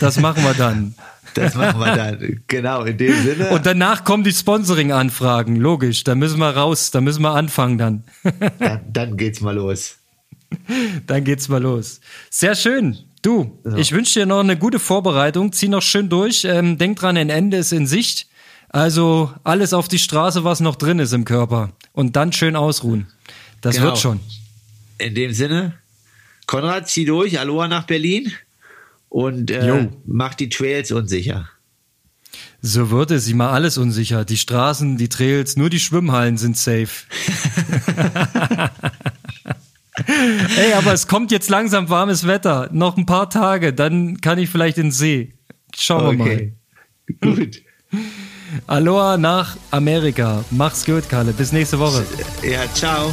Das machen wir dann. [LAUGHS] Das machen wir dann. Genau, in dem Sinne. Und danach kommen die Sponsoring-Anfragen. Logisch. Da müssen wir raus. Da müssen wir anfangen dann. [LAUGHS] dann, dann geht's mal los. [LAUGHS] Dann geht's mal los. Sehr schön. Du, ja. ich wünsche dir noch eine gute Vorbereitung. Zieh noch schön durch. Ähm, denk dran, ein Ende ist in Sicht. Also alles auf die Straße, was noch drin ist im Körper. Und dann schön ausruhen. Das genau. wird schon. In dem Sinne, Konrad, zieh durch. Aloha nach Berlin. Und äh, mach die Trails unsicher. So wird es immer alles unsicher. Die Straßen, die Trails, nur die Schwimmhallen sind safe. [LAUGHS] Ey, aber es kommt jetzt langsam warmes Wetter. Noch ein paar Tage, dann kann ich vielleicht in den See. Schauen okay. wir mal. Gut. Aloha nach Amerika. Mach's gut, Kalle. Bis nächste Woche. Ja, ciao.